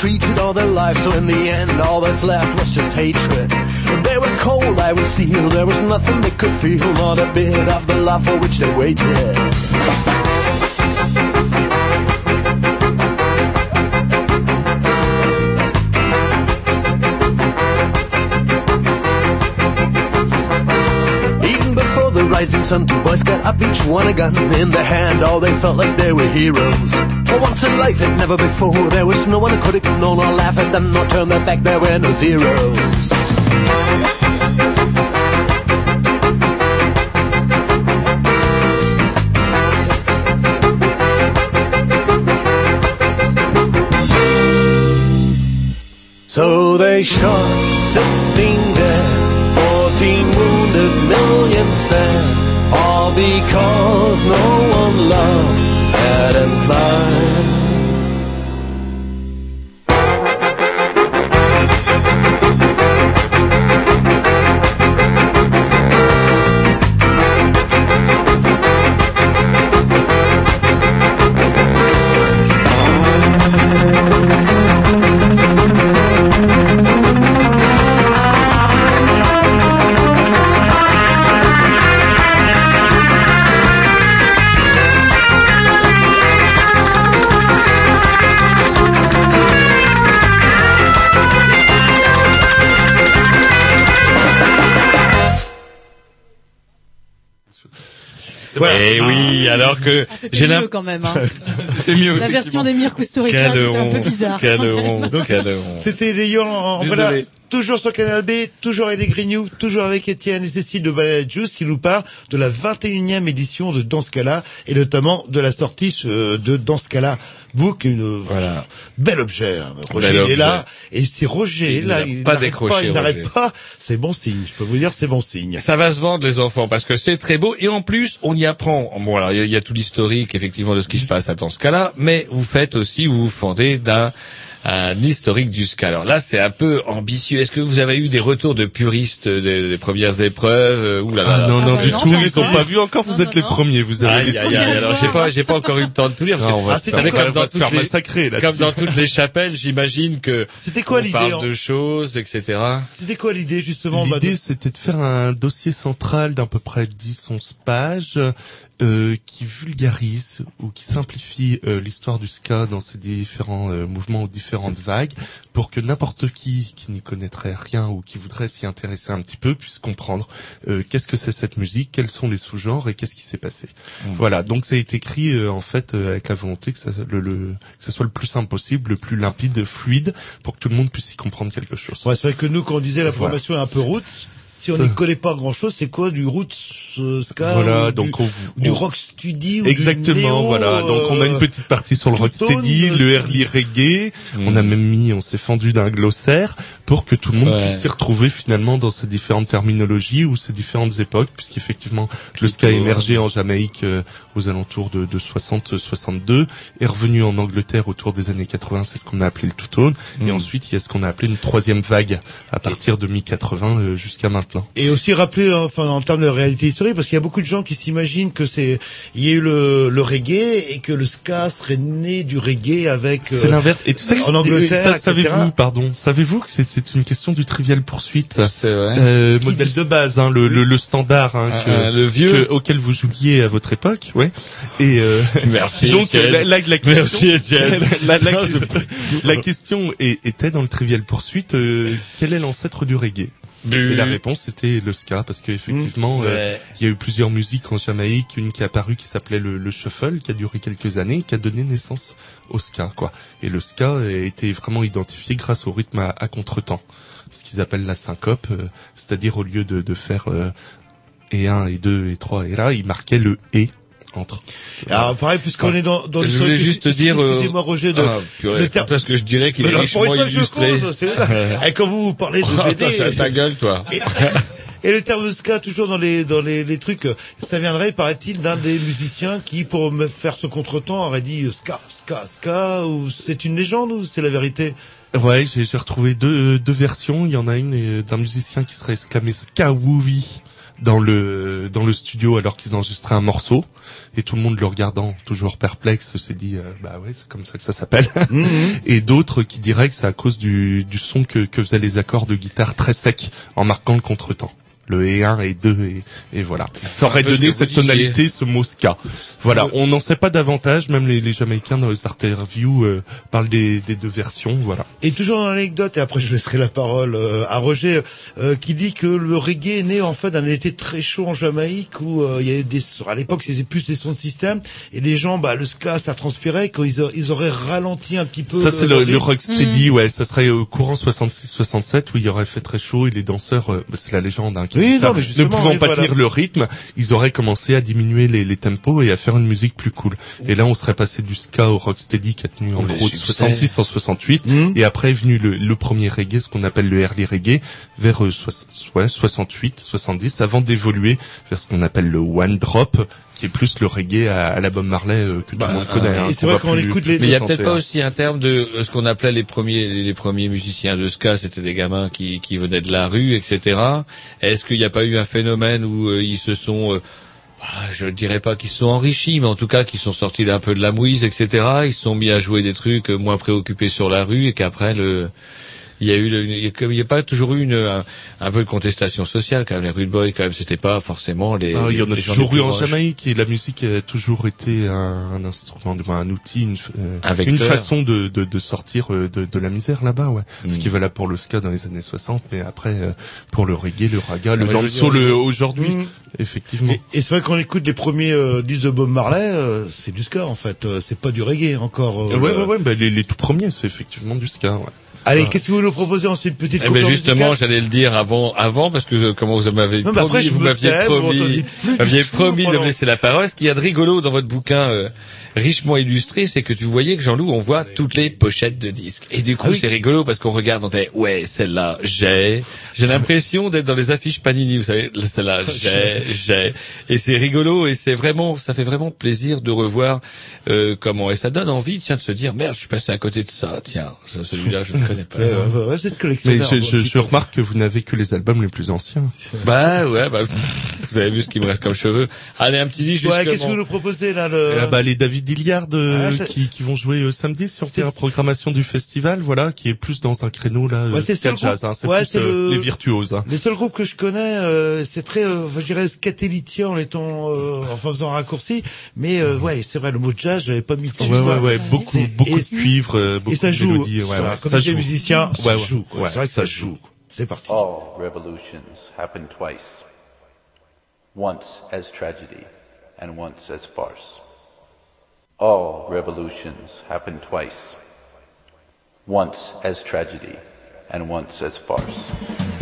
Mistreated all their lives. So in the end, all that's left was just hatred. They were cold, I would steel. There was nothing they could feel, not a bit of the love for which they waited. Rising sun, two boys got up, each one a gun in their hand. All they felt like they were heroes. For once in life, and never before, there was no one who could ignore or laugh at them, nor turn their back. There were no zeros. So they shot 16 dead, 14 wounded, millions sad, because no one loved Adam Clyde. Alors que Ah, C'était j'ai mieux quand même. Hein. C'était mieux. La version d'Emir Kusturica, Quelle c'était un peu bizarre. quelle honte, quelle honte. C'était Léon, en- Désolé. voilà, toujours sur Canal B, toujours avec les Grignoux, toujours avec Étienne et Cécile de Ballet Juice qui nous parle de la 21e édition de Dans ce cas-là et notamment de la sortie euh, de Dans ce cas-là Book, une Voilà. bel objet. hein. Roger Bel il est là objet. et c'est Roger Il là, il pas n'arrête décroché, il n'arrête pas. C'est bon signe. Je peux vous dire, c'est bon signe. Ça va se vendre les enfants parce que c'est très beau et en plus on y apprend. Bon alors il y a- il y, a tout l'historique effectivement de ce qui se passe dans ce cas-là, mais vous faites aussi vous vous fondez d'un un historique du ska. Alors là c'est un peu ambitieux. Est-ce que vous avez eu des retours de puristes des, des premières épreuves euh, Ouh là là. Ah non, non, bah du non, tout, n'ont encore. pas vu encore, vous Non, êtes les non, premiers, vous avez aïe, alors j'ai pas, j'ai pas encore eu le temps de tout lire. Parce Non, que on va Ah, se c'est faire- vrai, on va comme se dans faire toutes les- massacrer Comme là-dessus. dans toutes les chapelles, j'imagine que C'était quoi on l'idée parle hein de choses, etc. C'était quoi l'idée justement L'idée, c'était de faire un dossier central d'à peu près 10-11 pages euh, qui vulgarise ou qui simplifie euh, l'histoire du ska dans ses différents euh, mouvements ou différentes vagues pour que n'importe qui qui n'y connaîtrait rien ou qui voudrait s'y intéresser un petit peu puisse comprendre euh, qu'est-ce que c'est cette musique, quels sont les sous-genres et qu'est-ce qui s'est passé. Mmh. Voilà, donc ça a été écrit euh, en fait euh, avec la volonté que ça, le, le- que ça soit le plus simple possible, le plus limpide, fluide, pour que tout le monde puisse y comprendre quelque chose. Ouais, c'est vrai que nous, quand on disait la Voilà. programmation est un peu route, si on n'y connaît pas grand chose, c'est quoi du route euh, ska Voilà, ou donc du, on, ou du rock steady ou Exactement, du néo, voilà. Donc on a une euh, petite partie sur le tout rocksteady, tone, le euh, early reggae. Mm. On a même mis, on s'est fendu d'un glossaire pour que tout le monde Ouais. puisse s'y retrouver finalement dans ces différentes terminologies ou ces différentes époques, puisqu'effectivement le ska a émergé en Jamaïque euh, aux alentours de, de 60-62, est revenu en Angleterre autour des années 80, c'est ce qu'on a appelé le two-tone, et Mm. ensuite il y a ce qu'on a appelé une troisième vague à partir de mi-80 euh, jusqu'à maintenant. Et aussi rappeler, enfin, en termes de réalité historique, parce qu'il y a beaucoup de gens qui s'imaginent que c'est, il y a eu le, le reggae et que le ska serait né du reggae avec. C'est euh, l'inverse. Et tout ça, en Angleterre, ça, savez-vous, pardon, savez-vous que c'est- c'est une question du trivial poursuite? C'est vrai. euh, modèle dit- de base, hein, le, le, le standard hein, Un- que, un- le vieux. que- auquel vous jouiez à votre époque, ouais. Et euh, Merci. donc la, la, la question, Merci, la, la- question est- était dans le trivial poursuite, euh, quel est l'ancêtre du reggae? Et la réponse était le ska, parce qu'effectivement, euh, Ouais. il y a eu plusieurs musiques en Jamaïque, une qui est apparue qui s'appelait le, le shuffle, qui a duré quelques années, qui a donné naissance au ska, quoi. Et le ska a été vraiment identifié grâce au rythme à, à contretemps, ce qu'ils appellent la syncope, euh, c'est-à-dire au lieu de, de faire euh, et 1 et 2 et 3 et là, ils marquaient le et Entre. Alors pareil, puisqu'on est dans, dans Je le voulais son- juste te dire, euh, Excusez-moi Roger, de, ah, purée, le terme- est-ce que je dirais qu'il est richement je illustré cause, c'est là. Et quand vous vous parlez de Oh, BD, t'as ta gueule, toi. Et, et le terme ska, toujours dans les dans les, les trucs, euh, ça viendrait, paraît-il, d'un des musiciens qui, pour me faire ce contretemps, aurait dit euh, ska, ska, ska, ou c'est une légende ou c'est la vérité? Ouais, j'ai retrouvé deux, deux versions. Il y en a une euh, d'un musicien qui serait exclamé Skawoovi dans le dans le studio alors qu'ils enregistraient un morceau. Et tout le monde le regardant toujours perplexe s'est dit euh, bah ouais c'est comme ça que ça s'appelle. Et d'autres qui diraient que c'est à cause du du son que que faisaient les accords de guitare très secs en marquant le contretemps le et 1 et 2 et, et voilà ça aurait donné cette disiez. tonalité ce mot ska voilà on n'en sait pas davantage même les, les jamaïcains dans les interviews euh, parlent des, des deux versions voilà Et toujours dans l'anecdote, et après je laisserai la parole euh, à Roger, euh, qui dit que le reggae est né en fait d'un été très chaud en Jamaïque où euh, il y avait des, à l'époque c'était plus des sons de système, et les gens, bah le ska ça transpirait, qu'ils a- ils auraient ralenti un petit peu. Ça c'est le, le rythme. rocksteady, ouais, ça serait au courant 66-67 où il y aurait fait très chaud et les danseurs, euh, bah, c'est la légende, hein, qui Oui, dit ça, non, mais ne pouvant oui, pas voilà. tenir le rythme, ils auraient commencé à diminuer les, les tempos et à faire une musique plus cool. Et là on serait passé du ska au rocksteady qui a tenu en gros de succès. 66 en 68 Mmh. et après est venu le, le premier reggae, ce qu'on appelle le early reggae, vers euh, ouais, 68, 70 avant d'évoluer vers ce qu'on appelle le one drop qui est plus le reggae à, à la Bob Marley euh, que tout le monde connaît. hein, c'est vrai qu'on écoute les- Mais il y a peut-être pas aussi un terme de euh, ce qu'on appelait les premiers les premiers musiciens de ska, c'était des gamins qui qui venaient de la rue, etc. Est-ce qu'il n'y a pas eu un phénomène où euh, ils se sont euh, ah, je dirais pas qu'ils se sont enrichis, mais en tout cas qu'ils sont sortis d'un peu de la mouise, etc. Ils se sont mis à jouer des trucs moins préoccupés sur la rue et qu'après le il y a eu le- il y a, pas toujours eu une un, un peu de contestation sociale quand même les rude boys quand même c'était pas forcément les Ah, il y en a toujours eu en proches. Jamaïque et la musique a toujours été un, un instrument, un outil, une, euh, Un une façon de, de, de sortir euh, de, de la misère là-bas, ouais. Ce Mm. qui valait pour le ska dans les années 60, mais après euh, pour le reggae, le raga, le je veux dancehall dire, aujourd'hui, Mm. effectivement. Et, et c'est vrai qu'on écoute les premiers euh, disques de Bob Marley, euh, c'est du ska en fait, c'est pas du reggae encore. euh, ouais, le- ouais, ouais, bah, les, les tout premiers, c'est effectivement du ska, ouais. Allez, qu'est-ce que vous nous proposez ensuite, petite Eh ben justement, j'allais le dire avant, avant parce que euh, comment vous m'avez promis, après, vous m'aviez promis, m'aviez promis de me laisser la parole. Ce qu'il y a de rigolo dans votre bouquin euh, richement illustré, c'est que tu voyais que Jean-Loup, on voit toutes les pochettes de disques. Et du coup, Ah oui. c'est rigolo parce qu'on regarde, on fait, ouais, celle-là, j'ai. J'ai l'impression d'être dans les affiches Panini, vous savez, celle-là, j'ai, j'ai. Et c'est rigolo et c'est vraiment, ça fait vraiment plaisir de revoir euh, comment. Et ça donne envie, tiens, de se dire, merde, je suis passé à côté de ça. Tiens, celui-là, je connais pas. Ouais, Mais je, je, je remarque que vous n'avez que les albums les plus anciens. Bah ouais, bah, vous avez vu ce qui me reste comme cheveux. Allez, un petit disque Ouais, qu'est-ce que vous nous proposez là le... Ah bah, les David Hilliard euh, Ah, qui, qui vont jouer euh, samedi sur la programmation du festival, voilà, qui est plus dans un créneau là, Ouais, euh, c'est le jazz, hein, c'est ouais, plus c'est euh, le- les virtuoses. hein. Les seuls groupes que je connais, euh, c'est très, euh, je dirais, scatélitien en étant, euh, en faisant un raccourci. Mais euh, ouais, c'est vrai, le mot jazz, j'avais pas mis. Ouais, ouais, ouais, beaucoup, beaucoup de cuivre, euh, beaucoup Et ça de joue. mélodies, ouais, ça, joue. Le musicien, ça Ouais, ouais, joue. quoi. ouais, c'est vrai que ça ça joue. C'est parti. All revolutions happen twice. Once as tragedy and once as farce. All revolutions happen twice. Once as tragedy and once as farce.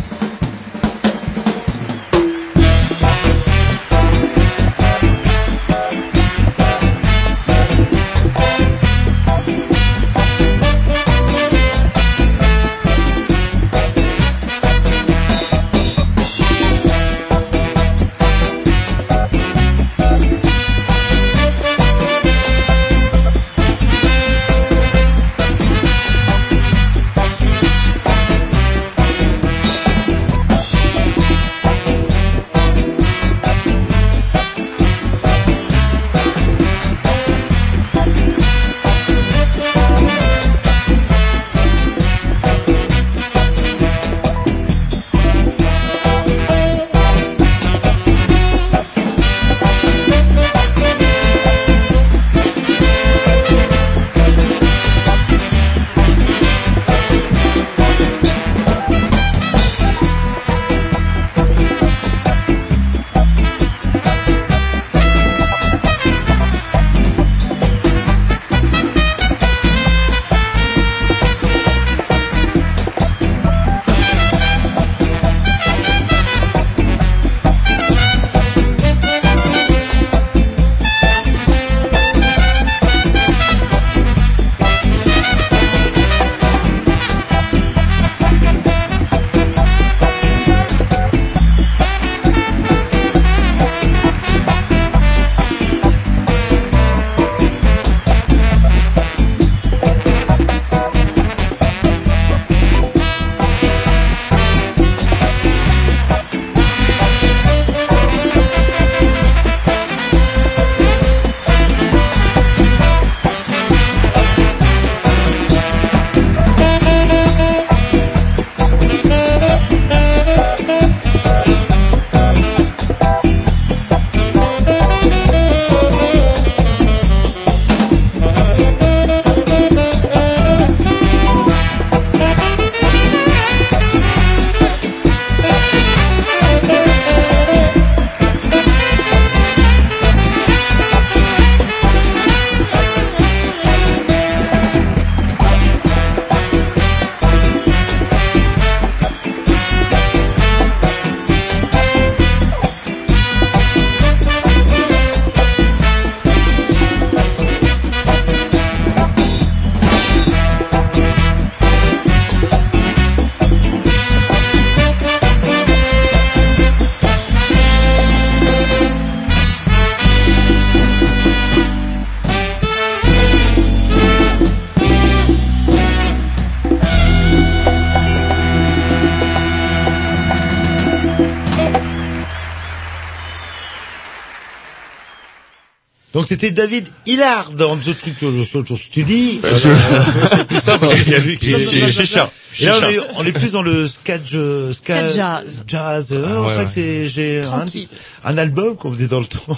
C'était David Hillard dans The Truc sur le Study. Euh, C'est. Et là, on est, on est plus dans le ska, ska, Ska jazz. jazz. Euh, Ah, ouais, que c'est, j'ai un, un album, comme on dit dans le temps,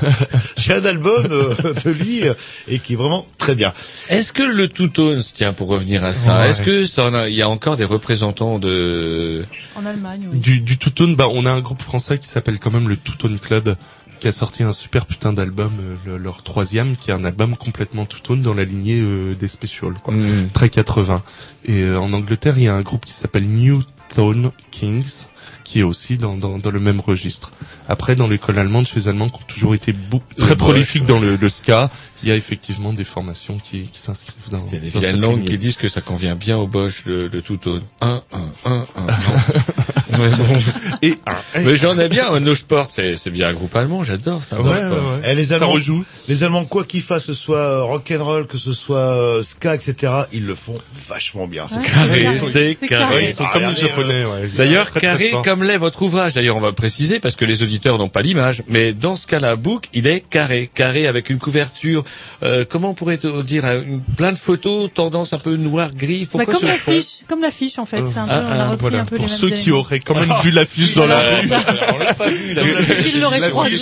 j'ai un album euh, de lui, euh, et qui est vraiment très bien. Est-ce que le Two Tones, tiens, pour revenir à ça, Ouais. est-ce que ça en a- il y a encore des représentants de En Allemagne, oui. Du, du Two-Tone, bah, on a un groupe français qui s'appelle quand même le Two-Tone Club, qui a sorti un super putain d'album, euh, le- leur troisième, qui est un album complètement Two-Tone dans la lignée euh, des Specials, quoi. Mm. Très 80. Et euh, en Angleterre, il y a un groupe qui s'appelle New Tone Kings, qui est aussi dans, dans, dans le même registre. Après, dans l'école allemande, chez les Allemands, qui ont toujours été beaucoup, très prolifiques dans le, le ska, il y a effectivement des formations qui, qui s'inscrivent dans, Il y a des lignée. qui disent que ça convient bien au Bosch, le, le Two Tone. Un, un, un, un. Mais bon. Et, Mais j'en ai bien, No Sport, c'est, c'est bien un groupe allemand, j'adore ça. Ouais, ouais, ouais. Et les Ça Allemands, rejoue. les Allemands, quoi qu'ils fassent, que ce soit euh, rock'n'roll, que ce soit euh, ska, etc., ils le font vachement bien. C'est Carré, carré. c'est C'est carré. carré. Ils sont Ah, comme les regardez, japonais, ouais. D'ailleurs, carré comme l'est votre ouvrage. D'ailleurs, on va préciser parce que les auditeurs n'ont pas l'image. Mais dans ce cas-là, Book, il est carré, carré avec une couverture. euh, comment on pourrait dire euh, une, plein de photos, tendance un peu noir gris. Bah, comme l'affiche, comme l'affiche en fait, c'est un peu, Ah, on a ah, repris Voilà, un peu pour les mêmes ceux qui auraient quand même vu l'affiche dans la rue. on l'a pas vu.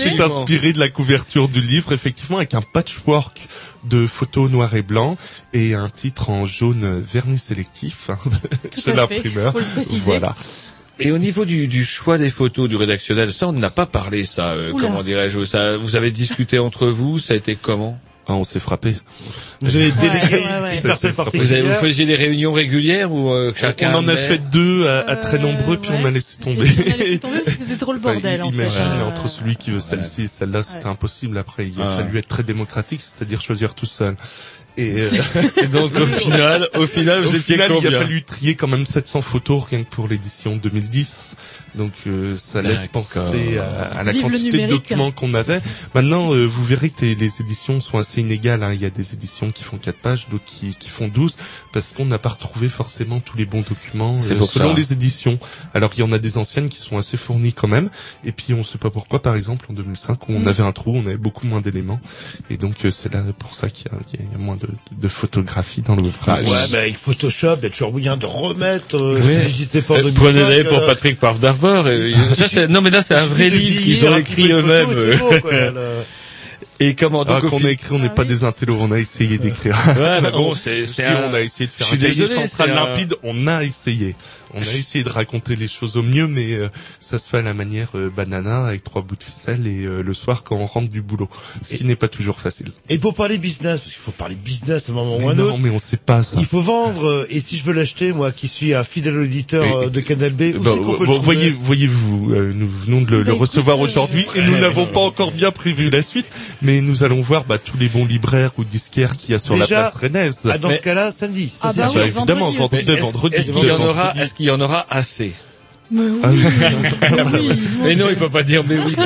Est inspirée de la couverture du livre, effectivement, avec un patchwork de photos noir et blanc et un titre en jaune vernis sélectif fait, l'imprimeur. Voilà. Et au niveau du, du choix des photos du rédactionnel, ça on n'a pas parlé, ça. euh, comment dirais-je ça Vous avez discuté entre vous, ça a été comment? Ah, on s'est frappé. Vous avez délégué ouais, ouais. une personne vous, avez, vous faisiez des réunions régulières ou euh, chacun on en a fait deux à, à très Euh, nombreux, puis on ouais. a laissé tomber. on a laissé tomber parce que c'était trop le bordel en fait. imagine, entre celui qui veut celle-ci et celle-là, c'était Ouais. impossible. Après, il a Ah. fallu être très démocratique, c'est-à-dire choisir tout seul. Et, euh, Et donc au final, au final, vous Au étiez final, il a fallu trier quand même 700 photos rien que pour l'édition 2010. Donc euh, ça laisse penser à, à la Vive quantité de documents qu'on avait. Maintenant, euh, vous verrez que les, les éditions sont assez inégales. hein. Il y a des éditions qui font 4 pages, d'autres qui, qui font 12, parce qu'on n'a pas retrouvé forcément tous les bons documents euh, pour selon ça. les éditions. Alors il y en a des anciennes qui sont assez fournies quand même. Et puis on sait pas pourquoi, par exemple, en 2005, où on Mm. avait un trou, on avait beaucoup moins d'éléments. Et donc euh, c'est là pour ça qu'il y a, il y a moins de, de photographie dans l'ouvrage. Ouais, mais avec Photoshop, il y a toujours moyen de remettre euh, ce Oui. qui n'existait pas en Euh, 2005. Prenez-les pour Patrick Parf et- ça, Non mais là c'est un vrai livre qu'ils ont écrit eux-mêmes. Et comment donc au qu'on a écrit, on n'est Ah pas oui. des intellos, on a essayé d'écrire. Ouais, mais bon, c'est un... on a essayé de faire Je suis un cahier désolé, central un- limpide, on a essayé. On a essayé de raconter les choses au mieux, mais euh, ça se fait à la manière euh, banana avec trois bouts de ficelle et euh, le soir quand on rentre du boulot, ce qui n'est pas toujours facile. Et pour parler business, parce qu'il faut parler business à un moment ou à un non, autre, mais on sait pas ça. il faut vendre, euh, et si je veux l'acheter, moi qui suis un fidèle auditeur Mais- euh, de Canal B, où Bah, c'est qu'on peut le voyez, voyez-vous, euh, nous venons de le, Bah, le écoute, recevoir euh, aujourd'hui et nous n'avons pas encore bien prévu la suite, mais nous allons voir bah, tous les bons libraires ou disquaires qu'il y a sur Déjà, la place rennaise. Ah, dans Mais- ce cas-là, samedi, ça Ah c'est bah sûr. Bah, oui, évidemment, vendredi vendredi, qu'il y en aura assez Mais oui, Ah oui. oui, Mais non, il faut pas dire mais oui. ça.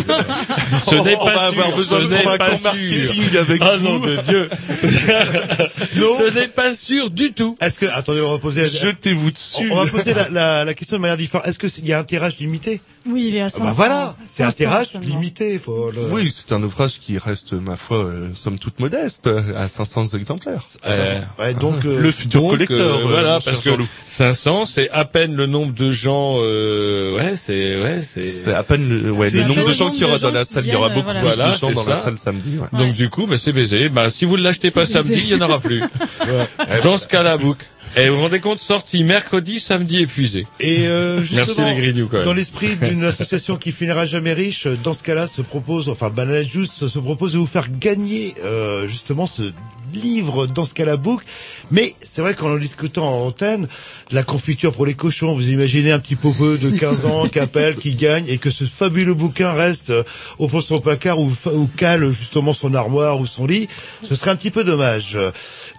Ce n'est on pas va sûr. avoir besoin ce de pas sûr. marketing avec Ah vous. non de Dieu. Ce n'est pas sûr du tout. Est-ce que, attendez, on va poser, Jetez-vous dessus. on va poser la, la, la question de manière différente. Est-ce qu'il y a un tirage limité? Oui, il est à Ah 500. Bah voilà, c'est un 500 tirage seulement. limité. Faut le... Oui, c'est un ouvrage qui reste, ma foi, euh, somme toute modeste, euh, à 500 exemplaires. Ah, ça, Euh, ouais, donc, euh, le futur Donc, collecteur. euh, voilà, parce que Jean-Loup. 500, c'est à peine le nombre de gens. Euh, ouais, c'est ouais, c'est. c'est à peine le, ouais, C'est le nombre de gens qu'il y aura dans la salle. Il y aura beaucoup voilà. plus Voilà, de gens dans la salle samedi. ouais. Donc du coup, bah, c'est baisé. Bah, si vous ne l'achetez pas samedi, il y en aura plus. Dans ce cas-là, book. Et vous vous rendez compte, sorti mercredi, samedi épuisé. Et euh, Merci justement, les grignoux quand même. dans l'esprit d'une association qui finira jamais riche, dans ce cas-là, se propose, enfin Banana Juice se propose de vous faire gagner euh, justement ce livre dans ce cas-là book. Mais c'est vrai qu'en en discutant en antenne, la confiture pour les cochons, vous imaginez un petit popeux de 15 ans qui appelle, qui gagne, et que ce fabuleux bouquin reste euh, au fond de son placard ou, ou cale justement son armoire ou son lit, ce serait un petit peu dommage.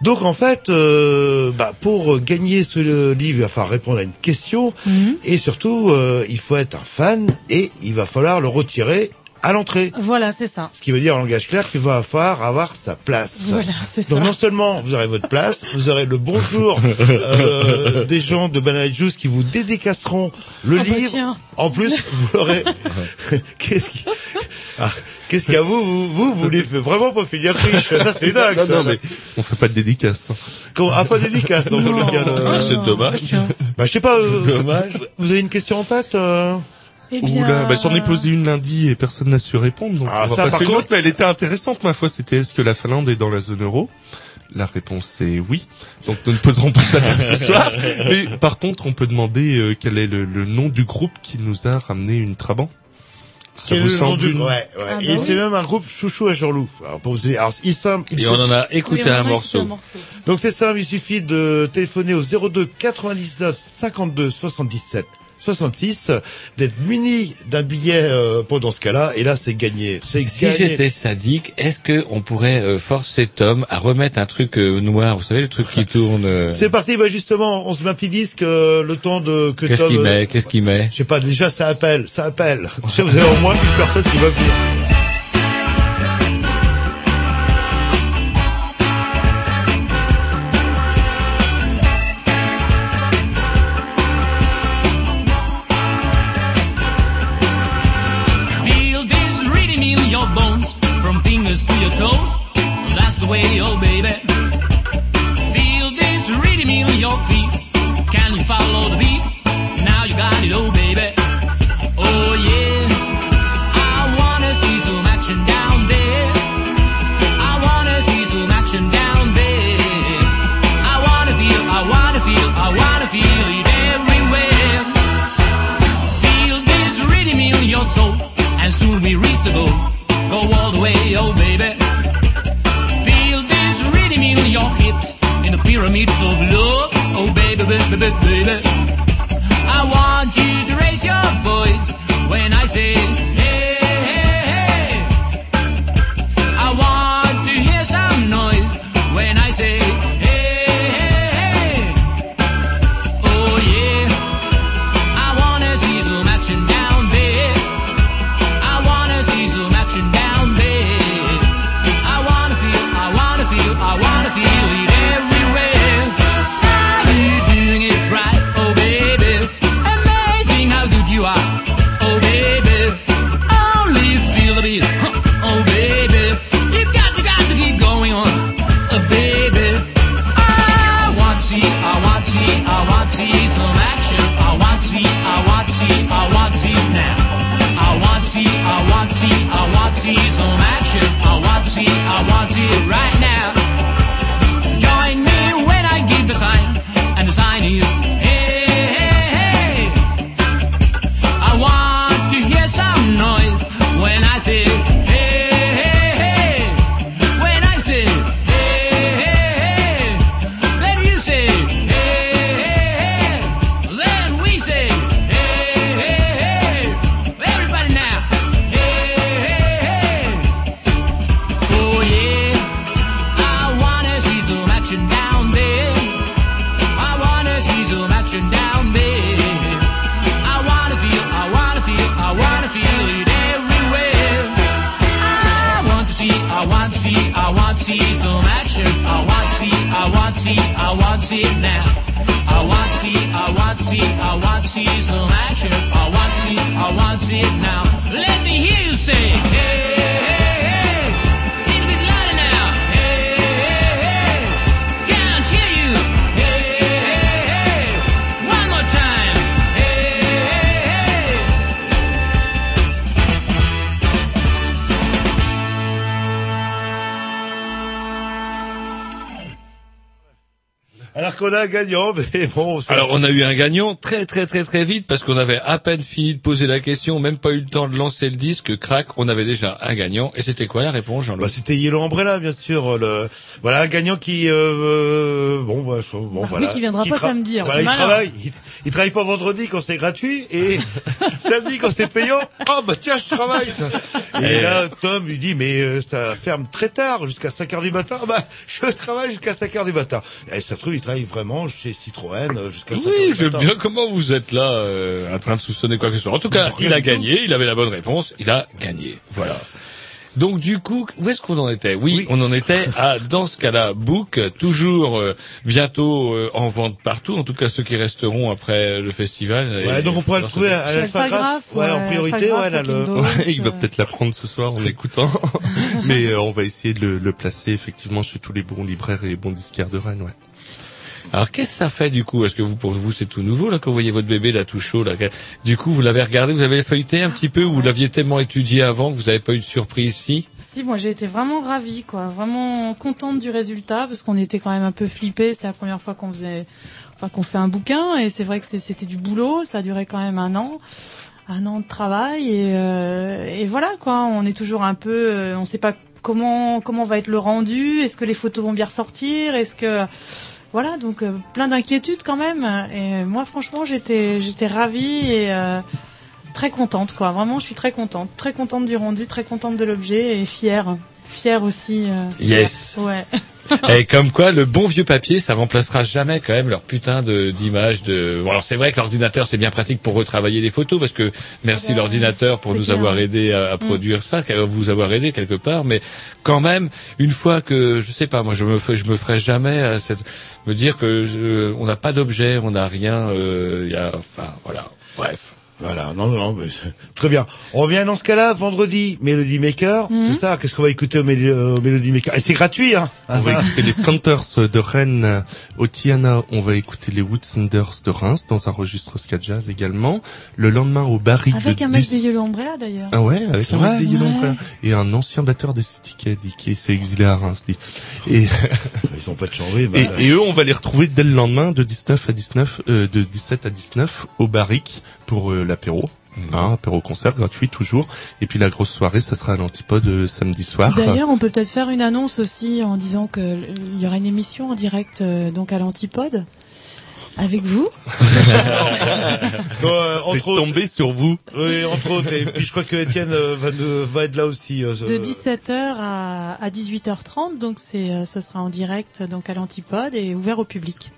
Donc en fait, euh, bah, pour gagner ce livre, il va falloir répondre à une question, Mhm. et surtout, euh, il faut être un fan, et il va falloir le retirer à l'entrée. Voilà, c'est ça. Ce qui veut dire en langage clair qu'il va falloir avoir sa place. Voilà, c'est Donc ça. non seulement vous aurez votre place, vous aurez le bonjour euh, des gens de Banana Juice qui vous dédicaceront le Ah bah livre. tiens. En plus, vous aurez... Qu'est-ce qui... Ah, Qu'est-ce qu'il y a vous, vous, vous, vous voulez vraiment pas finir riche Ça c'est dingue. Non, ça. non, mais on fait pas de dédicace. hein. Comment- Ah, pas de dédicace dans le cas de- Ah, c'est dommage. Bah, je sais pas. euh, C'est dommage. Vous avez une question en tête euh? Eh bien, Oula, bah, j'en ai posé une lundi et personne n'a su répondre. Donc Ah, on va ça, passer par une contre- autre, mais elle était intéressante, ma foi. C'était est-ce que la Finlande est dans la zone euro? La réponse est oui. Donc nous ne poserons pas ça ce soir. Mais par contre, on peut demander euh, quel est le, le nom du groupe qui nous a ramené une Trabant? Ça Quel vous le nom semble du- Ouais, ouais. Ah bah et oui. c'est même un groupe chouchou à Jean-Loup. Alors, pour vous dire, alors, il simple, il Et on en a écouté Oui, on en un morceau. un morceau. Donc c'est simple, il suffit de téléphoner au 02 99 52 77 66, d'être muni d'un billet euh, pendant ce cas-là, et là c'est gagné. C'est Si j'étais sadique, est-ce que on pourrait euh, forcer Tom à remettre un truc euh, noir, vous savez le truc qui tourne euh, C'est parti, bah justement, on se met un petit disque euh, le temps de que Qu'est-ce Tom, qu'il euh, met Qu'est-ce qu'il met? Je sais pas, déjà ça appelle, ça appelle. Je sais, vous avez au moins une personne qui va venir. Gagnant très très très très vite parce qu'on avait à peine fini de poser la question, même pas eu le temps de lancer le disque, crac, on avait déjà un gagnant. Et c'était quoi la réponse, Jean-Loup Bah, c'était Yellow Umbrella, bien sûr. Le... Voilà, un gagnant qui, euh, euh, bon, bah, je- bon, voilà. oui, qui viendra pas samedi, hein, Voilà, il travaille. Il, il travaille pas vendredi quand c'est gratuit et samedi quand c'est payant. Oh, bah, tiens, je travaille. Et là, Tom lui dit, mais euh, ça ferme très tard, jusqu'à 5 heures du matin. Bah, je travaille jusqu'à 5 heures du matin. Et ça se trouve, il travaille vraiment chez Citroën euh, jusqu'à 5 Oui, heures du matin. bien comment vous êtes là, euh, en train de soupçonner quoi que ce soit? En tout cas, il a gagné, il avait la bonne réponse, il a gagné. Voilà. Donc du coup, où est-ce qu'on en était? Oui, on en était à dans ce cas-là, Book toujours euh, bientôt euh, en vente partout. En tout cas, ceux qui resteront après le festival. Ouais, Et- donc on pourrait le trouver à, à l'Alphagraphe, ouais, en priorité, ouais, là, le... Ouais, il va peut-être l'apprendre ce soir en écoutant. Mais euh, on va essayer de le, le placer effectivement chez tous les bons libraires et les bons disquaires de Rennes, ouais. Alors qu'est-ce que ça fait du coup? Est-ce que vous pour vous c'est tout nouveau là quand vous voyez votre bébé là tout chaud là? Du coup vous l'avez regardé, vous avez feuilleté un petit peu ou vous l'aviez tellement étudié avant que vous n'avez pas eu de surprise si? Si, moi j'ai été vraiment ravie, quoi, vraiment contente du résultat parce qu'on était quand même un peu flippés. C'est la première fois qu'on faisait, enfin qu'on fait un bouquin et c'est vrai que c'était du boulot. Ça a duré quand même un an, un an de travail et, euh, et voilà quoi. On est toujours un peu, euh, on sait pas comment comment va être le rendu. Est-ce que les photos vont bien ressortir? Est-ce que voilà donc euh, plein d'inquiétudes quand même. Et moi franchement j'étais j'étais ravie et euh, très contente quoi. Vraiment, je suis très contente, très contente du rendu, très contente de l'objet et fière, fière aussi. euh, Yes. Ouais. Et comme quoi, le bon vieux papier, ça remplacera jamais quand même leur putain de d'image de. Bon, alors c'est vrai que l'ordinateur c'est bien pratique pour retravailler les photos parce que merci l'ordinateur pour nous clair. avoir aidé à, à Mm. produire ça, vous avoir aidé quelque part. Mais quand même, une fois que je sais pas, moi je me je me ferai jamais à cette me dire que je- on n'a pas d'objet, on n'a rien. euh, il y a, enfin voilà. Bref. Voilà, non, non, mais c'est- très bien. On revient dans ce cas-là vendredi, Melody Maker, Mhm. c'est ça Qu'est-ce qu'on va écouter au, Melody Maker? Et c'est gratuit, hein On va écouter les Scanters de Rennes. Au Tiana, on va écouter les Woodsenders de Reims dans un registre ska jazz également. Le lendemain au Barrique Avec de un mec 10 des Yellow Umbrella d'ailleurs. Ah ouais, avec un mec des Yellow. Umbrella. et un ancien batteur des City Kids qui s'est exilé à Reims. dit. Et, Ils ont pas de changé. et, et eux, on va les retrouver dès le lendemain de 19 à 19, euh, de 17 à 19 au Barrique pour euh, l'apéro. Hein, apéro concert gratuit toujours. Et puis la grosse soirée, ça sera à l'antipode euh, samedi soir. D'ailleurs, on peut peut-être faire une annonce aussi en disant que euh, il y aura une émission en direct euh, donc à l'Antipode avec vous. Bon, euh, C'est tombé sur vous. oui, entre autres. Et puis je crois que Étienne euh, va, être là aussi. euh, De 17h à, à 18h30, donc c'est, euh, ce sera en direct donc à l'Antipode et ouvert au public.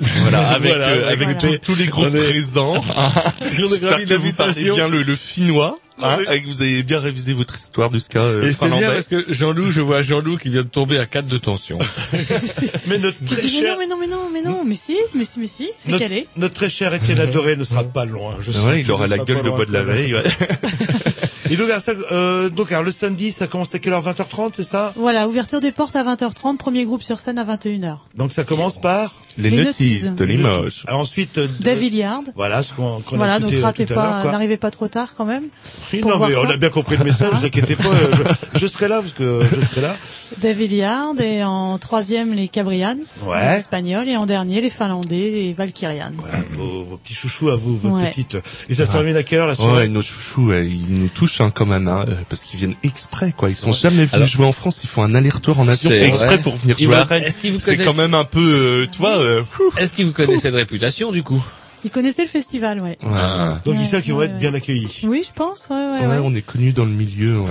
Voilà, avec, Voilà, euh, avec voilà. tous- tous les groupes est- présents. J'espère que vous parlez bien le, le finnois, hein, Oui. et que vous avez bien révisé votre histoire du ska euh, Et c'est bien parce que Jean-Loup, je vois Jean-Loup qui vient de tomber à 4 de tension. Mais notre très dit, mais cher, non, mais non, mais non, mais non, mais si, mais si, mais si, c'est notre, calé. notre très cher Étienne Adoré ne sera pas loin. Je sens Ouais, qu'il il aura la gueule pas le bois de la veille. Ouais. Et donc, alors, ça, euh, donc alors, le samedi, ça commence à quelle heure? 20h30, c'est ça? Voilà, ouverture des portes à 20h30, premier groupe sur scène à 21h. Donc ça commence par Les, Les notices de Limoges. Alors ensuite, euh, Dave Hilliard. voilà ce qu'on qu'on a Voilà, donc écouté euh, ratez tout à l'heure. pas, quoi. n'arrivez pas trop tard quand même. Oui, pour non, voir mais on ça. a bien compris le message, ne vous inquiétez pas, euh, je, je serai là parce que je serai là. Dave Hilliard et en troisième les Cabrians, Ouais. les Espagnols et en dernier les Finlandais, les Valkyrians. Voilà, vos, vos petits chouchous à vous, vos Ouais. petites. Et ça se Ah. termine à quelle heure la Ouais, soirée? nos chouchous, ouais, ils nous touchent hein, quand même, hein, euh, parce qu'ils viennent exprès, quoi. Ils sont vrai. jamais venus Alors- jouer en France. Ils font un aller-retour en avion exprès vrai. pour venir jouer à Rennes. qu'ils C'est quand même un peu, euh, tu vois. euh, Est-ce qu'il vous connaît cette réputation du coup? Ils connaissaient le festival, ouais. ouais, Ah. Donc ils Ouais, savent qu'ils vont ouais, être ouais. bien accueillis. Oui, je pense, ouais, ouais, ouais, ouais. on est connus dans le milieu. Ouais.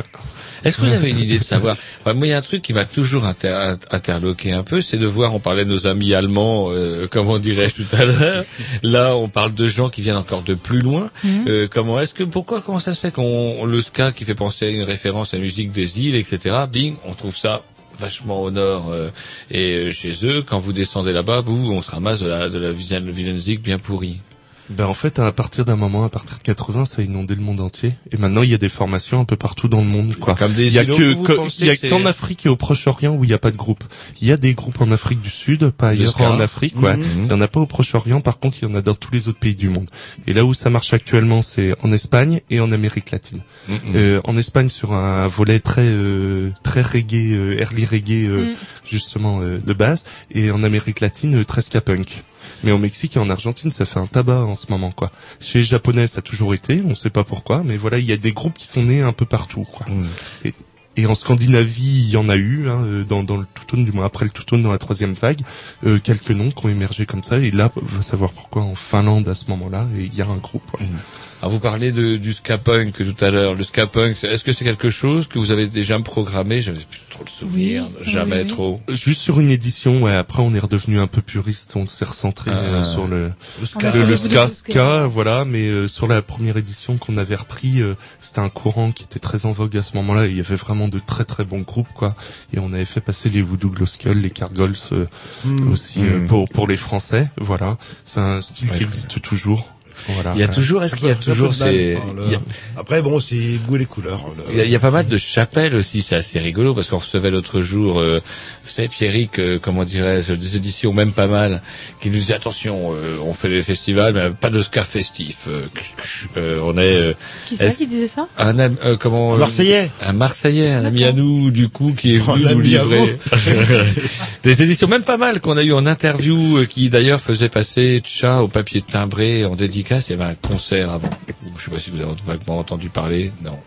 Est-ce que vous avez une idée de savoir Enfin, Moi, il y a un truc qui m'a toujours inter- interloqué un peu, c'est de voir. On parlait de nos amis allemands, euh, comment dirais-je tout à l'heure. Là, on parle de gens qui viennent encore de plus loin. Mhm. Euh, comment est-ce que pourquoi comment ça se fait qu'on le ska qui fait penser à une référence à la musique des îles, etc. Bing, on trouve ça vachement au nord euh, et euh, chez eux quand vous descendez là-bas, bouh, on se ramasse de la de la Vision- Willensik bien pourrie. Ben en fait, à partir d'un moment, à partir de 80, ça a inondé le monde entier. Et maintenant, il y a des formations un peu partout dans le monde, quoi. Comme des Il y a que, qu'en Afrique et au Proche-Orient où il n'y a pas de groupe. Il y a des groupes en Afrique du Sud, pas ailleurs en Afrique, ouais. Mhm. Il y en a pas au Proche-Orient, par contre, il y en a dans tous les autres pays du monde. Et là où ça marche actuellement, c'est en Espagne et en Amérique latine. Mhm. Euh, en Espagne, sur un volet très euh, très reggae, euh, early reggae, euh, Mm. justement euh, de base, et en Amérique latine, euh, très ska punk. Mais au Mexique et en Argentine, ça fait un tabac en ce moment, quoi. Chez les Japonais, ça a toujours été, on sait pas pourquoi, mais voilà, il y a des groupes qui sont nés un peu partout, quoi. Et, et en Scandinavie, il y en a eu, hein, euh, dans, dans le tout du moins après le tout dans la troisième vague, euh, quelques noms qui ont émergé comme ça. Et là, on va savoir pourquoi en Finlande à ce moment-là, il y a un groupe. ouais. Alors vous parlez de, du ska punk tout à l'heure. Le ska punk, est-ce que c'est quelque chose que vous avez déjà programmé? J'avais plus trop le souvenir, Oui, jamais oui, trop. Juste sur une édition, ouais. Après, on est redevenu un peu puriste. On s'est recentré euh, Ah. sur le Le ska. le, le ska, voilà. Mais euh, sur la première édition qu'on avait repris, euh, c'était un courant qui était très en vogue à ce moment-là. Il y avait vraiment de très très bons groupes, quoi. Et on avait fait passer les Voodoo Glow Skull, les Cargols euh, Mm. aussi euh, Mm. pour pour les Français. Voilà. C'est un style Ouais, qui existe toujours. Voilà. Il y a toujours, est-ce qu'il y a toujours ces... enfin, le- il y a- Après, bon, c'est goût et les couleurs. le- Il y, a, il y a pas mal de chapelles aussi, c'est assez rigolo parce qu'on recevait l'autre jour, euh, vous savez Pierrick, euh, comment dirais-je, des éditions même pas mal, qui nous disait attention, euh, on fait des festivals, mais pas de ska festif. euh, euh, on est. euh, Qui c'est est-ce- qui disait ça? Un euh, comment Un Marseillais. un Marseillais, un ami à nous du coup qui est Oh, venu nous livrer des éditions même pas mal qu'on a eu en interview euh, qui d'ailleurs faisait passer Tcha au papier timbré en dédicace. Il y avait un concert avant. Je sais pas si vous avez vaguement entendu parler. Non.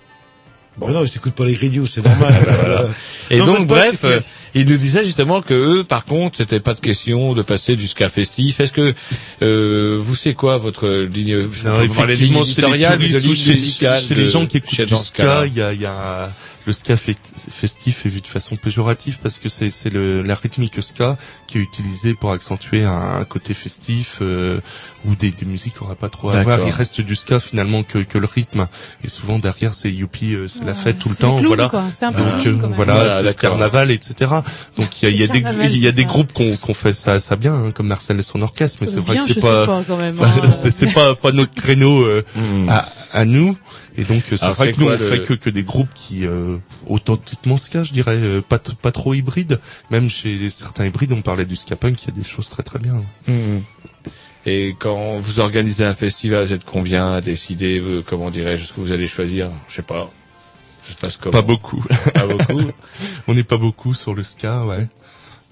Bon, non, ils s'écoutent pas les grignoux, c'est normal. Voilà. Et Non, donc, mais pas- bref, euh, il nous disait justement que eux, par contre, c'était pas de question de passer du ska festif. Est-ce que euh, vous c'est quoi votre ligne Non, ligne effectivement, c'est les éditoriale, de ligne musicale chez les gens qui écoutent du ska, il y a, il y a le ska fe- festif est vu de façon péjorative parce que c'est c'est le la rythmique ska qui est utilisée pour accentuer un, un côté festif euh, où des, des musiques n'auraient pas trop à voir. Il reste du ska finalement que que le rythme et souvent derrière c'est youpi, euh, c'est la fête tout le temps, clowns, voilà. quoi. C'est un peu Donc euh, voilà, Voilà, c'est le d'accord. carnaval, etc. Donc il y a, il y a des il y a des groupes qu'on qu'on fait ça ça bien hein, comme Marcel et son orchestre, mais c'est vrai Bien, que c'est pas, pas, hein. c'est pas pas notre créneau euh, à, à nous. Et donc euh, c'est vrai que nous on le- fait que, que des groupes qui euh, authentiquement ska, je dirais, euh, pas pas trop hybrides. Même chez certains hybrides, on parlait du ska punk, il y a des choses très très bien. Mhm. Et quand vous organisez un festival, vous êtes combien à décider, euh, comment dirais-je, ce que vous allez choisir? Je sais pas. Se passe comment? Pas beaucoup. Pas beaucoup. on n'est pas beaucoup sur le ska, ouais.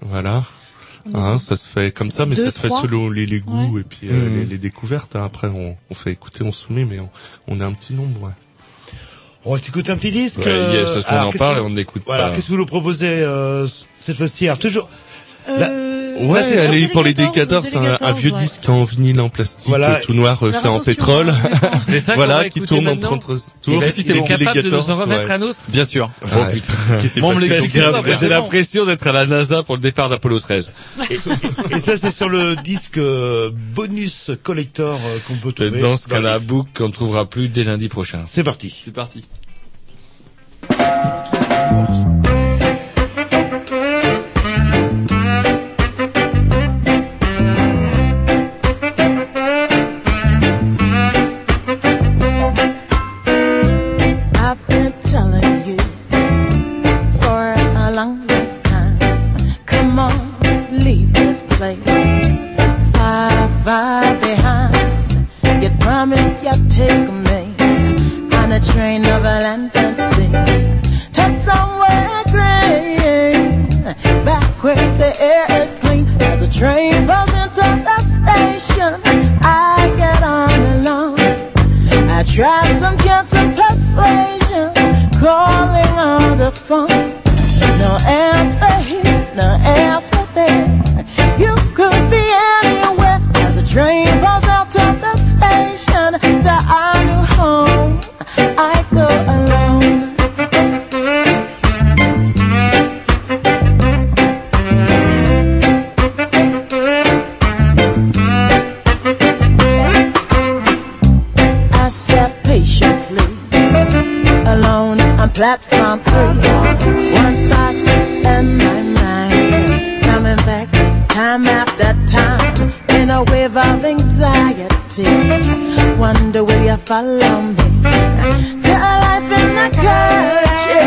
Voilà. Hein, ça se fait comme ça, mais Deux, ça se fait trois selon les, les goûts et puis euh, Mhm. les, les découvertes. hein. Après, on, on fait écouter, on soumet, mais on, on est un petit nombre. Ouais. On va s'écouter un petit disque. Ouais, euh, yes, parce qu'on alors, en parle que- et on n'écoute Voilà, pas. qu'est-ce que vous nous proposez euh, cette fois-ci? Alors, toujours. La- Euh, Ouais, c'est elle est pour les Délégataires, décadors, c'est un, vieux ouais. disque en vinyle en plastique, Voilà. tout noir, euh, Alors fait en pétrole. C'est ça voilà, qui tourne en maintenant 30 tours. Il est- il est capable de nous en remettre un autre Bien sûr. Oh, putain, après, J'ai c'est l'impression d'être à la NASA pour le départ d'Apollo 13. Et ça, c'est sur le disque euh, bonus collector euh, qu'on peut trouver. Dans ce cas-là, book qu'on ne trouvera plus dès lundi prochain. C'est parti. C'est parti. I try some gentle persuasion, calling on the phone. No answer here, no answer platform three. One thought in my mind, coming back time after time in a wave of anxiety. Wonder will you follow me a life in the country,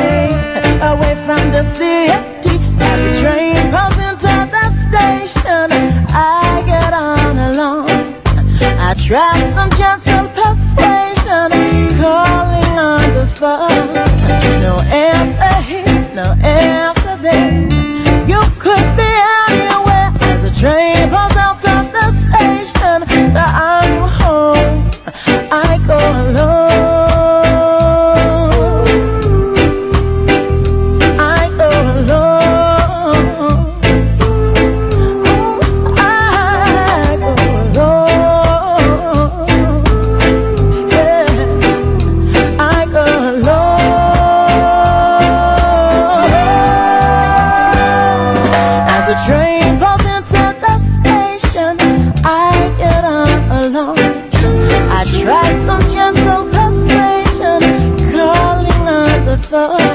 away from the city. As the train pulls into the station, I get on alone. I try some gentle persuasion, calling No answer here, no answer there. corazón.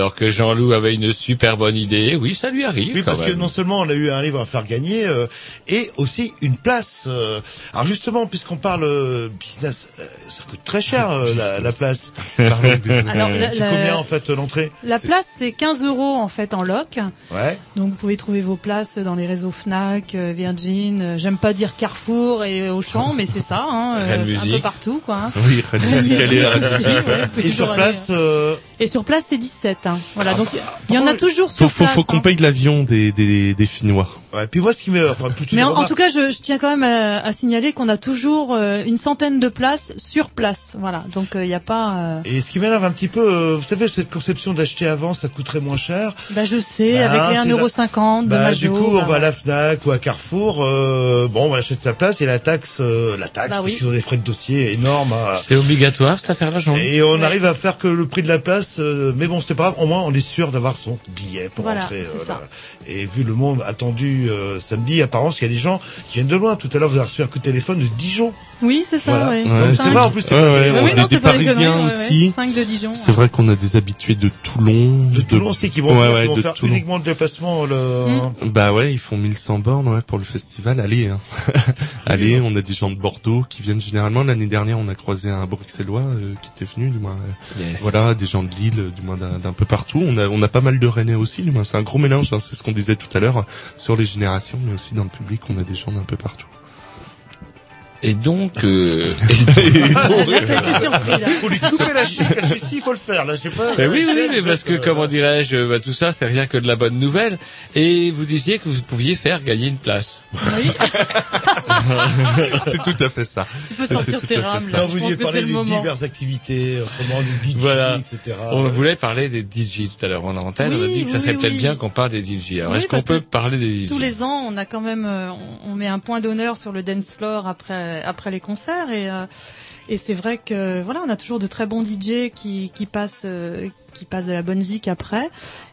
Alors que Jean-Loup avait une super bonne idée, oui, ça lui arrive Oui, quand parce que non seulement on a eu un livre à faire gagner, euh, et aussi une place. euh. alors justement, puisqu'on parle euh, business, euh, ça coûte très cher euh, la, la place. Alors, la- combien en fait l'entrée La place, c'est 15 euros en fait en loc. Ouais. Donc vous pouvez trouver vos places dans les réseaux Fnac, euh, Virgin. euh, J'aime pas dire Carrefour et Auchan, mais c'est ça, hein, euh, un peu partout, quoi. Oui, Musique, elle est aussi, Musique. ouais, Et sur aller, place, euh, Et sur place, c'est 17. Hein. Voilà, donc il y en a toujours Faut, sur faut, place. faut qu'on hein. paye l'avion des, des, des Finnois. Ouais, puis moi, ce qui me, enfin, plutôt Mais en, tout cas, je, je tiens quand même à, à signaler qu'on a toujours euh, une centaine de places sur place. Voilà, donc il n'y a pas. euh, Et ce qui m'énerve un petit peu, euh, vous savez, cette conception d'acheter avant, ça coûterait moins cher. Bah je sais, Bah, avec les c'est 1,50€ de Bah, Majo. du coup, on bah, va à la Fnac ou à Carrefour. euh, bon, on achète sa place et la taxe, euh, la taxe, Bah parce oui. qu'ils ont des frais de dossier énormes. C'est obligatoire cette affaire-là, Jean Et on arrive à faire que le prix de la place, euh, mais bon, c'est pas grave. Au moins, on est sûr d'avoir son billet pour Voilà, rentrer. c'est euh, ça. Et vu le monde attendu euh, samedi, apparemment, il y a des gens qui viennent de loin. Tout à l'heure, vous avez reçu un coup de téléphone de Dijon. Oui, c'est ça, Voilà. ouais. Donc, c'est vrai, en plus, c'est Ouais, pas ouais, des- c'est Parisiens aussi. ouais. Cinq de Dijon. C'est vrai qu'on a des habitués de Toulon. De Toulon aussi, qui vont, Ouais, faire, ouais, qui vont de faire Toulon. uniquement le déplacement. Le... Bah ouais, ils font 1100 bornes ouais, pour le festival. Allez, hein. allez, on a des gens de Bordeaux qui viennent généralement. L'année dernière, on a croisé un Bruxellois euh, qui était venu, du moins. euh, Yes. Voilà, des gens de Lille, du moins d'un d'un peu partout. On a, on a pas mal de Rennais aussi, du moins. C'est un gros mélange. hein, c'est ce qu'on disait tout à l'heure sur les générations, mais aussi dans le public, on a des gens d'un peu partout. Et donc, euh... Faut lui couper la chic à celui-ci, il faut le faire. Là, je sais pas. Oui, oui, mais parce que, euh, comment dirais-je, bah, tout ça, c'est rien que de la bonne nouvelle. Et vous disiez que vous pouviez faire gagner une place. Oui. c'est tout à fait ça. Tu peux sortir tes rames, ça. là. Non, vous vouliez parler des diverses activités, autrement du DJ, Voilà. etc. On voulait parler des DJ tout à l'heure en antenne. on a Oui, dit que ça oui, serait peut-être bien qu'on parle des DJ. Alors, Oui, est-ce qu'on parce peut que parler des DJ Tous les ans, on a quand même, euh, on, on met un point d'honneur sur le dance floor après après les concerts et euh, et c'est vrai que voilà, on a toujours de très bons DJ qui qui passent euh, qui passent de la bonne zik après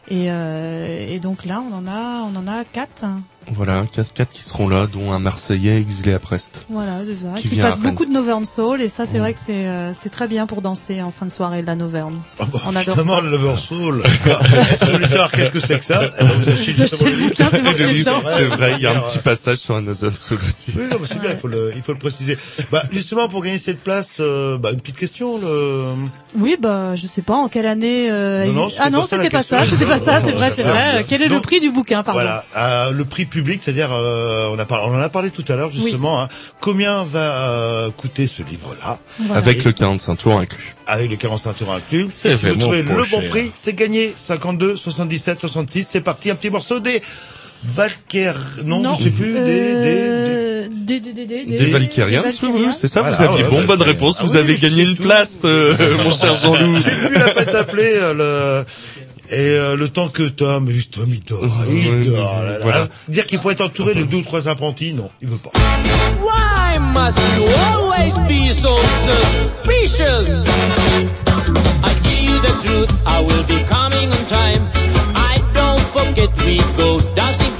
et euh, et donc là, on en a on en a quatre. Voilà, quatre, quatre qui seront là, dont un Marseillais exilé à Brest. Voilà, c'est ça. Qui Rennes. beaucoup de Novern Soul et ça, c'est Mm. vrai que c'est euh, c'est très bien pour danser en fin de soirée de la Novern. Ah bah, on adore Justement, ça. le Lover Soul. si vous voulez savoir qu'est-ce que c'est que ça, eh ben, vous achetez Vous achetez le bouquin, c'est marqué Oui, dedans. C'est vrai, il y a un petit passage sur un Amazon Soul aussi. Oui, non, mais c'est bien, il faut le, il faut le préciser. Bah, justement, pour gagner cette place, euh, bah, une petite question, le... Oui, bah je sais pas en quelle année. euh, Non, non, ah non, c'était pas ça, c'était pas ça, c'est vrai, c'est vrai. Quel est le prix du bouquin, pardon Voilà, le prix public, c'est-à-dire, euh, on a parlé, on en a parlé tout à l'heure, justement, hein, combien va euh, coûter ce livre-là? Voilà. Avec Et- le 45 tours inclus. avec le 45 tours inclus. Si vous trouvez le bon cher. prix, c'est gagné. 52, 77, 66, c'est parti. Un petit morceau des Valkyr, non, je sais plus, des, Euh, des des des des Des Valkyriens, des c'est ça, Voilà, vous aviez ouais, bon, bonne réponse, Ah vous oui, avez gagné une place, euh, mon cher Jean-Loup. J'ai plus la peine d'appeler euh, le et euh, le temps que Tom, juste Tom, il dort, il dort. là, là. voilà. Dire qu'il pourrait être entouré de deux ou trois apprentis, non, il veut pas. Why must you always be so suspicious? I give you the truth, I will be coming on time. I don't forget we go dancing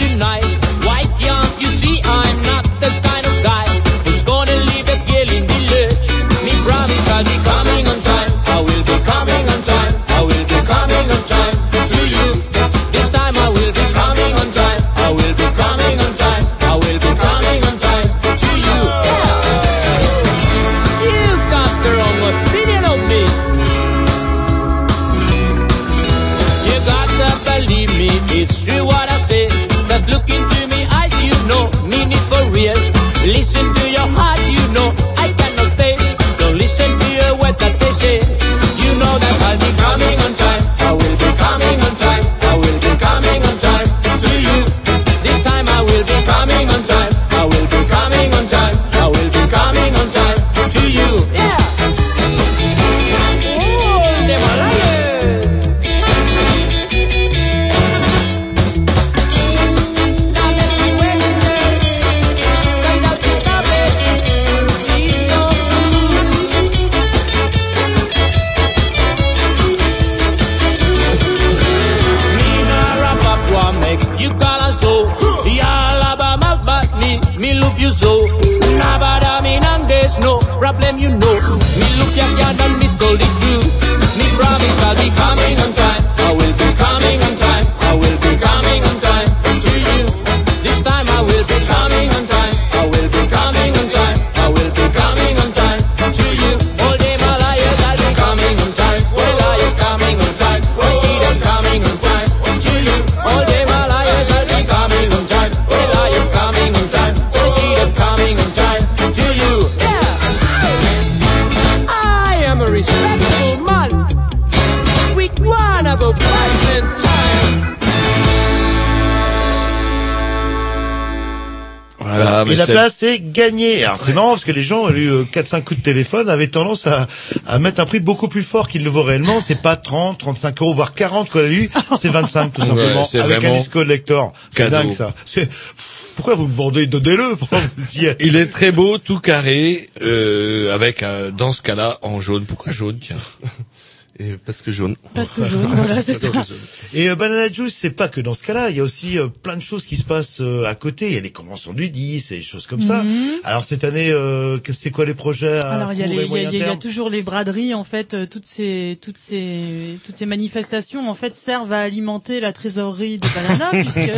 et la place est gagnée. Alors c'est marrant parce que les gens ont eu 4-5 coups de téléphone, avaient tendance à, à mettre un prix beaucoup plus fort qu'il ne vaut réellement. C'est pas 30, 35 euros, voire 40 qu'on a eu, c'est 25 tout Ouais, simplement. c'est avec un disco lector. C'est dingue ça. C'est- Pourquoi vous le vendez Donnez-le. Il est très beau, tout carré, euh, avec un, dans ce cas-là en jaune. Pourquoi jaune, tiens? Et parce que jaune. Parce que jaune, voilà, c'est ça. Et euh, Banana Juice, c'est pas que dans ce cas-là. Il y a aussi euh, plein de choses qui se passent euh, à côté. Il y a des conventions du 10 et des choses comme ça. Mhm. Alors cette année, euh, c'est quoi les projets à Alors il y y y a toujours les braderies en fait euh, toutes ces toutes ces toutes ces manifestations en fait servent à alimenter la trésorerie de Banana puisque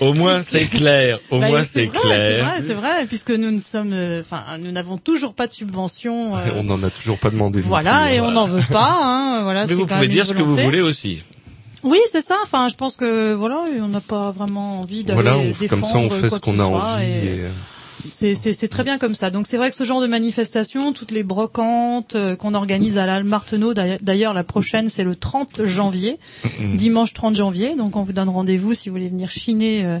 Au moins c'est clair. Au Bah, moins c'est clair. c'est vrai c'est vrai puisque nous ne sommes euh, enfin nous n'avons toujours pas de subvention On n'en a toujours pas demandé. voilà et on n'en veut pas hein, voilà Mais c'est vous quand pouvez même dire ce que vous voulez aussi. Oui, c'est ça. Enfin, je pense que voilà, on n'a pas vraiment envie d'aller Voilà, on- défendre comme ça on fait ce qu'on a envie. et- et, euh, C'est, c'est, c'est très bien comme ça. Donc c'est vrai que ce genre de manifestation, toutes les brocantes euh, qu'on organise à l'Alme Marteneau, d'ailleurs- la prochaine c'est le 30 janvier, dimanche 30 janvier. Donc on vous donne rendez-vous si vous voulez venir chiner euh,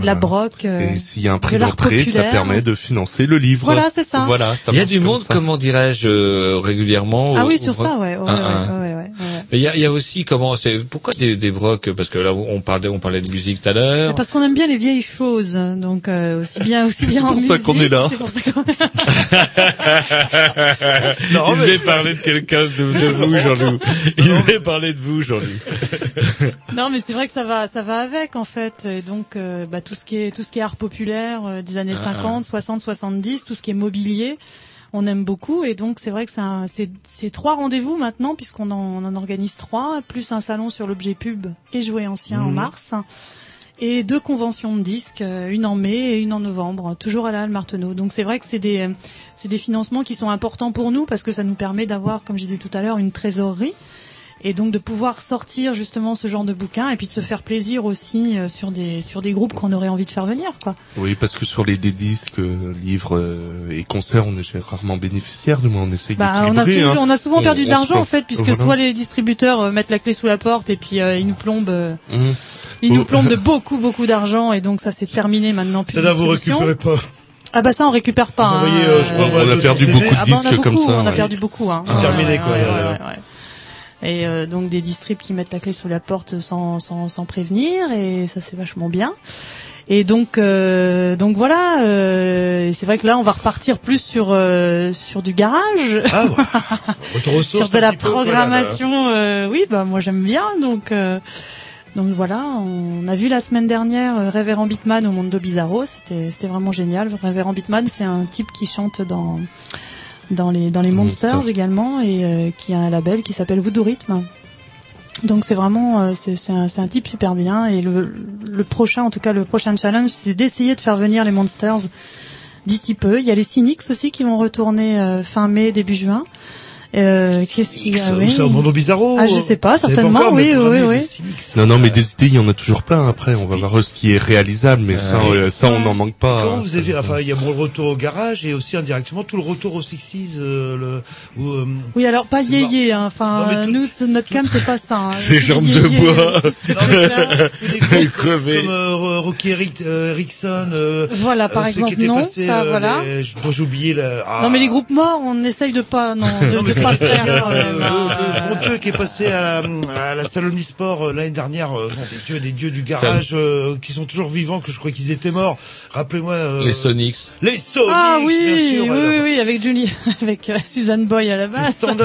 la broc. euh, Et s'il y a un prix d'entrée, ça permet de financer le livre. Voilà, c'est ça. Voilà, ça Il y a du comme monde, ça. comment dirais-je, euh, régulièrement. Ah au- oui, sur ça, ouais. ouais, Un, ouais, ouais, ouais, ouais. Mais il y a, il y a aussi comment c'est pourquoi des, des brocs parce que là on parlait on parlait de musique tout à l'heure. Parce qu'on aime bien les vieilles choses, donc euh, aussi bien aussi bien C'est pour ça qu'on est là. C'est pour ça qu'on est il devait parler de quelqu'un de, de vous, Jean-Loup. Il devait parler de vous, Jean-Loup. Non, mais c'est vrai que ça va, ça va avec en fait. Et donc, euh, bah, tout ce qui est, tout ce qui est art populaire euh, des années Ah, 50, 60, 70, tout ce qui est mobilier, on aime beaucoup. Et donc, c'est vrai que c'est, un- c'est, c'est trois rendez-vous maintenant puisqu'on en, on en organise trois, plus un salon sur l'objet pub et jouets anciens en Mhm. mars. Et deux conventions de disques, euh, une en mai et une en novembre, toujours à la Halle Marteneau. Donc c'est vrai que c'est des, euh, c'est des financements qui sont importants pour nous parce que ça nous permet d'avoir, comme je disais tout à l'heure, une trésorerie et donc de pouvoir sortir justement ce genre de bouquins et puis de se faire plaisir aussi euh, sur des sur des groupes qu'on aurait envie de faire venir quoi. Oui, parce que sur les des disques, euh, livres euh, et concerts, on est rarement bénéficiaire, du moins on essaye Bah, on a toujours- hein. on a souvent perdu de se l'argent en fait- puisque voilà. soit les distributeurs mettent la clé sous la porte et puis euh, ils nous plombent euh, Mhm. ils nous Oh. plombent de beaucoup beaucoup d'argent et donc ça c'est terminé maintenant. plus Ça de là, vous récupérez pas. Ah bah ça on récupère pas. Vous hein. envoyez, euh, je pas, moi, On a 200 perdu CD. beaucoup de Ah bah on a disques comme beaucoup, ça. on a ouais. perdu beaucoup. Hein. Ah. Terminé, quoi, ouais, là. ouais, ouais. Et euh, donc des distribs qui mettent la clé sous la porte sans, sans, sans prévenir et ça c'est vachement bien. Et donc euh, donc voilà, euh, c'est vrai que là on va repartir plus sur euh, sur du garage, Ah, ouais. Sur de la peu, là, là. programmation. euh, oui, bah moi j'aime bien donc. euh, donc voilà, on a vu la semaine dernière euh, Révérend Bitman au Mondo Bizarro, c'était c'était vraiment génial. Révérend Bitman, c'est un type qui chante dans dans les dans les Monsters Monsters. également et euh, qui a un label qui s'appelle Voodoo Rhythm. Donc c'est vraiment euh, c'est c'est un, c'est un type super bien et le le prochain en tout cas le prochain challenge c'est d'essayer de faire venir les Monsters d'ici peu. Il y a les Cynics aussi qui vont retourner euh, fin mai début juin. Euh, qu'est-ce qu'il y a Où oui. ça, au Mondo Bizarro Ah je sais pas certainement encore, oui oui oui. Non, non, mais des idées, il y en a toujours plein. Après, on va voir ce qui est réalisable, mais ça, euh, ça, on n'en manque pas. Hein. vous avez, enfin, il y a mon retour au garage et aussi indirectement tout le retour au Sixties, euh, le, où, euh, Oui, alors pas C'est yéyé, hein. enfin, Non, mais tout- nous, c'est- notre cam, c'est pas ça. Hein. Ces jambes de bois. euh, c'est clair. des groupes Crevé. comme euh, Rocky Eric, euh, Erickson, euh, Voilà, par euh, exemple, non, ça, euh, voilà. les- dont j'ai oublié la, ah, Non, mais les groupes morts, on essaye de pas, non, de, Non, de mais pas le faire euh, même. le, hein. le Monteux qui est passé à la, à la euh, l'année dernière, euh, des dieux, des dieux du garage euh, qui sont toujours vivants, que je crois qu'ils étaient morts. Rappelez-moi. euh, Les Sonics. Les Sonics, Ah oui, bien sûr. oui, euh, oui, oui, avec Julie, avec euh, Suzanne Boy à la les base. comme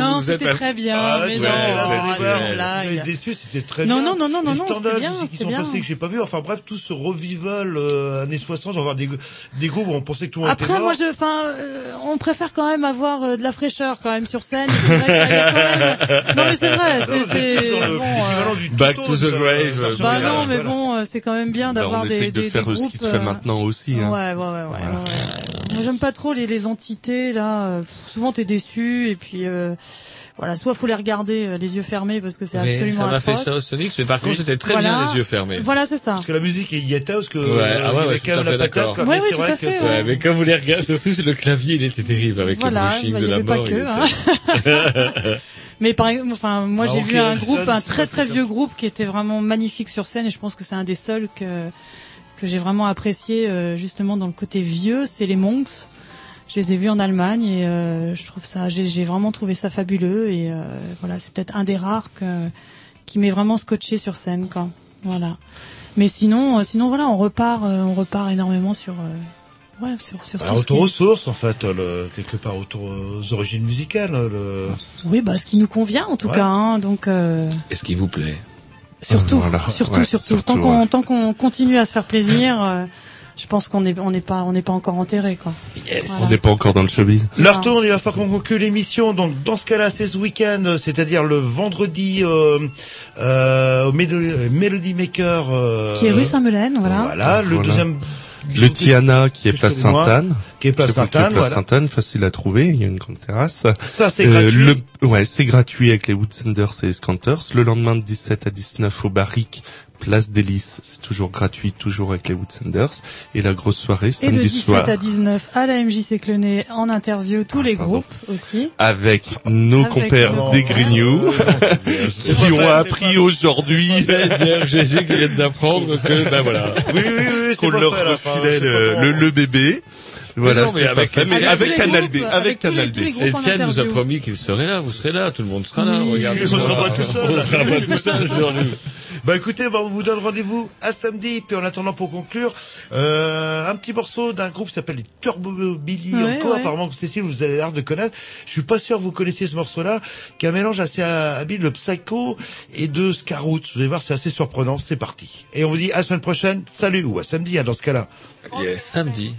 non, êtes c'était très bien, Ah, mais non, là, oh, c'était très Non, bien. non, non, non, non, les non, standards c'était bien, qui sont bien. passés que j'ai pas vu. Enfin bref, tout ce revival euh, années 60, on va voir des, des groupes où on pensait que tout le monde était Après, moi, je, enfin, euh, on préfère quand même avoir euh, de la fraîcheur quand même sur scène. C'est vrai qu'il y a quand même- Non, mais c'est vrai, c'est, bon. euh, Back to the euh, grave, Bah non, mais voilà. bon, euh, c'est quand même bien Bah, d'avoir des, essaye de des, faire des euh, ce groupes. qui se fait euh, maintenant aussi. Hein. Ouais, ouais, ouais, ouais, ouais, ouais. Moi, j'aime pas trop les, les entités là. euh, pff, souvent, t'es déçu et puis euh, voilà, soit faut les regarder euh, les yeux fermés parce que c'est Oui, absolument ça m'a fait atroce. ça au Sonics, mais par contre c'était très Voilà. bien les yeux fermés. Voilà, c'est ça. Parce que la musique y était, parce que Ouais, euh, ah ouais, il y avait ouais, quand même tout à la fait patate. d'accord. quoi. Ouais, Mais oui, c'est tout vrai à que fait, c'est- ouais. Ouais, mais quand vous les regardez, surtout c'est le clavier, il était terrible avec Voilà, le brushing bah, de il y la avait pas mort. que, il hein. Mais par exemple, enfin, moi Ah, j'ai ok, vu un groupe, un c'est très pas très très vieux groupe qui était vraiment magnifique sur scène et je pense que c'est un des seuls que que j'ai vraiment apprécié euh, justement dans le côté vieux, c'est les Monks. Je les ai vus en Allemagne et euh, je trouve ça, j'ai j'ai vraiment trouvé ça fabuleux et euh, voilà, c'est peut-être un des rares que, qui m'est vraiment scotché sur scène, quoi. Voilà. Mais sinon, euh, sinon voilà, on repart, euh, on repart énormément sur, euh, ouais, sur sur Bah, tout ce autour aux sources, en fait, le, quelque part autour aux origines musicales. Le... Oui, bah ce qui nous convient en tout Ouais. cas. Hein, donc euh, Et ce qui vous plaît surtout, Voilà. surtout, Ouais, surtout, surtout, tant qu'on ouais. tant qu'on continue à se faire plaisir, euh, je pense qu'on est on n'est pas on n'est pas encore enterré quoi. On n'est pas encore dans le showbiz. Leur tourne, il va falloir qu'on conclue l'émission. Donc, dans ce cas-là, c'est ce week-end, euh, c'est-à-dire le vendredi euh, euh, au Melody Maker. euh, Qui est rue Saint-Melaine, voilà. Voilà, le Voilà. deuxième. Le Tiana qui est place Sainte-Anne. qui est place Qui Sainte-Anne, place voilà. Sainte-Anne, facile à trouver. Il y a une grande terrasse. Ça, c'est gratuit. le- ouais, c'est gratuit avec les Woodsenders et les Scanters. Le lendemain de 17 à 19 au Barrique, place d'Hélice. C'est toujours gratuit, toujours avec les Woodsenders. Et la grosse soirée, Et de samedi 17 soir. à 19 à la MJC Clenay en interview tous les groupes aussi. Avec nos Avec compères nos des. Grignoux, C'est qui ont vrai, appris aujourd'hui C'est Jésus qui vient d'apprendre que, ben voilà. Oui, oui, oui, qu'on leur refilait le, le, le bébé. Voilà, non, mais c'était avec- avec avec Canal B, avec Canal B. Étienne nous a promis qu'il serait là, vous serez là, tout le monde sera là. Oui. Regarde, On sera pas tout seul, On sera pas tout seul sur nous. Bah écoutez, bah, on vous donne rendez-vous à samedi. Puis en attendant pour conclure, euh, un petit morceau d'un groupe qui s'appelle les Turbo Billy Ouais, encore. ouais. Apparemment que Cécile, vous avez l'air de connaître. Je suis pas sûr que vous connaissiez ce morceau-là, qui est un mélange assez habile de psycho et de Scarout. Vous allez voir, c'est assez surprenant. C'est parti. Et on vous dit à la semaine prochaine. Salut ou à samedi hein, dans ce cas-là. Yes, samedi.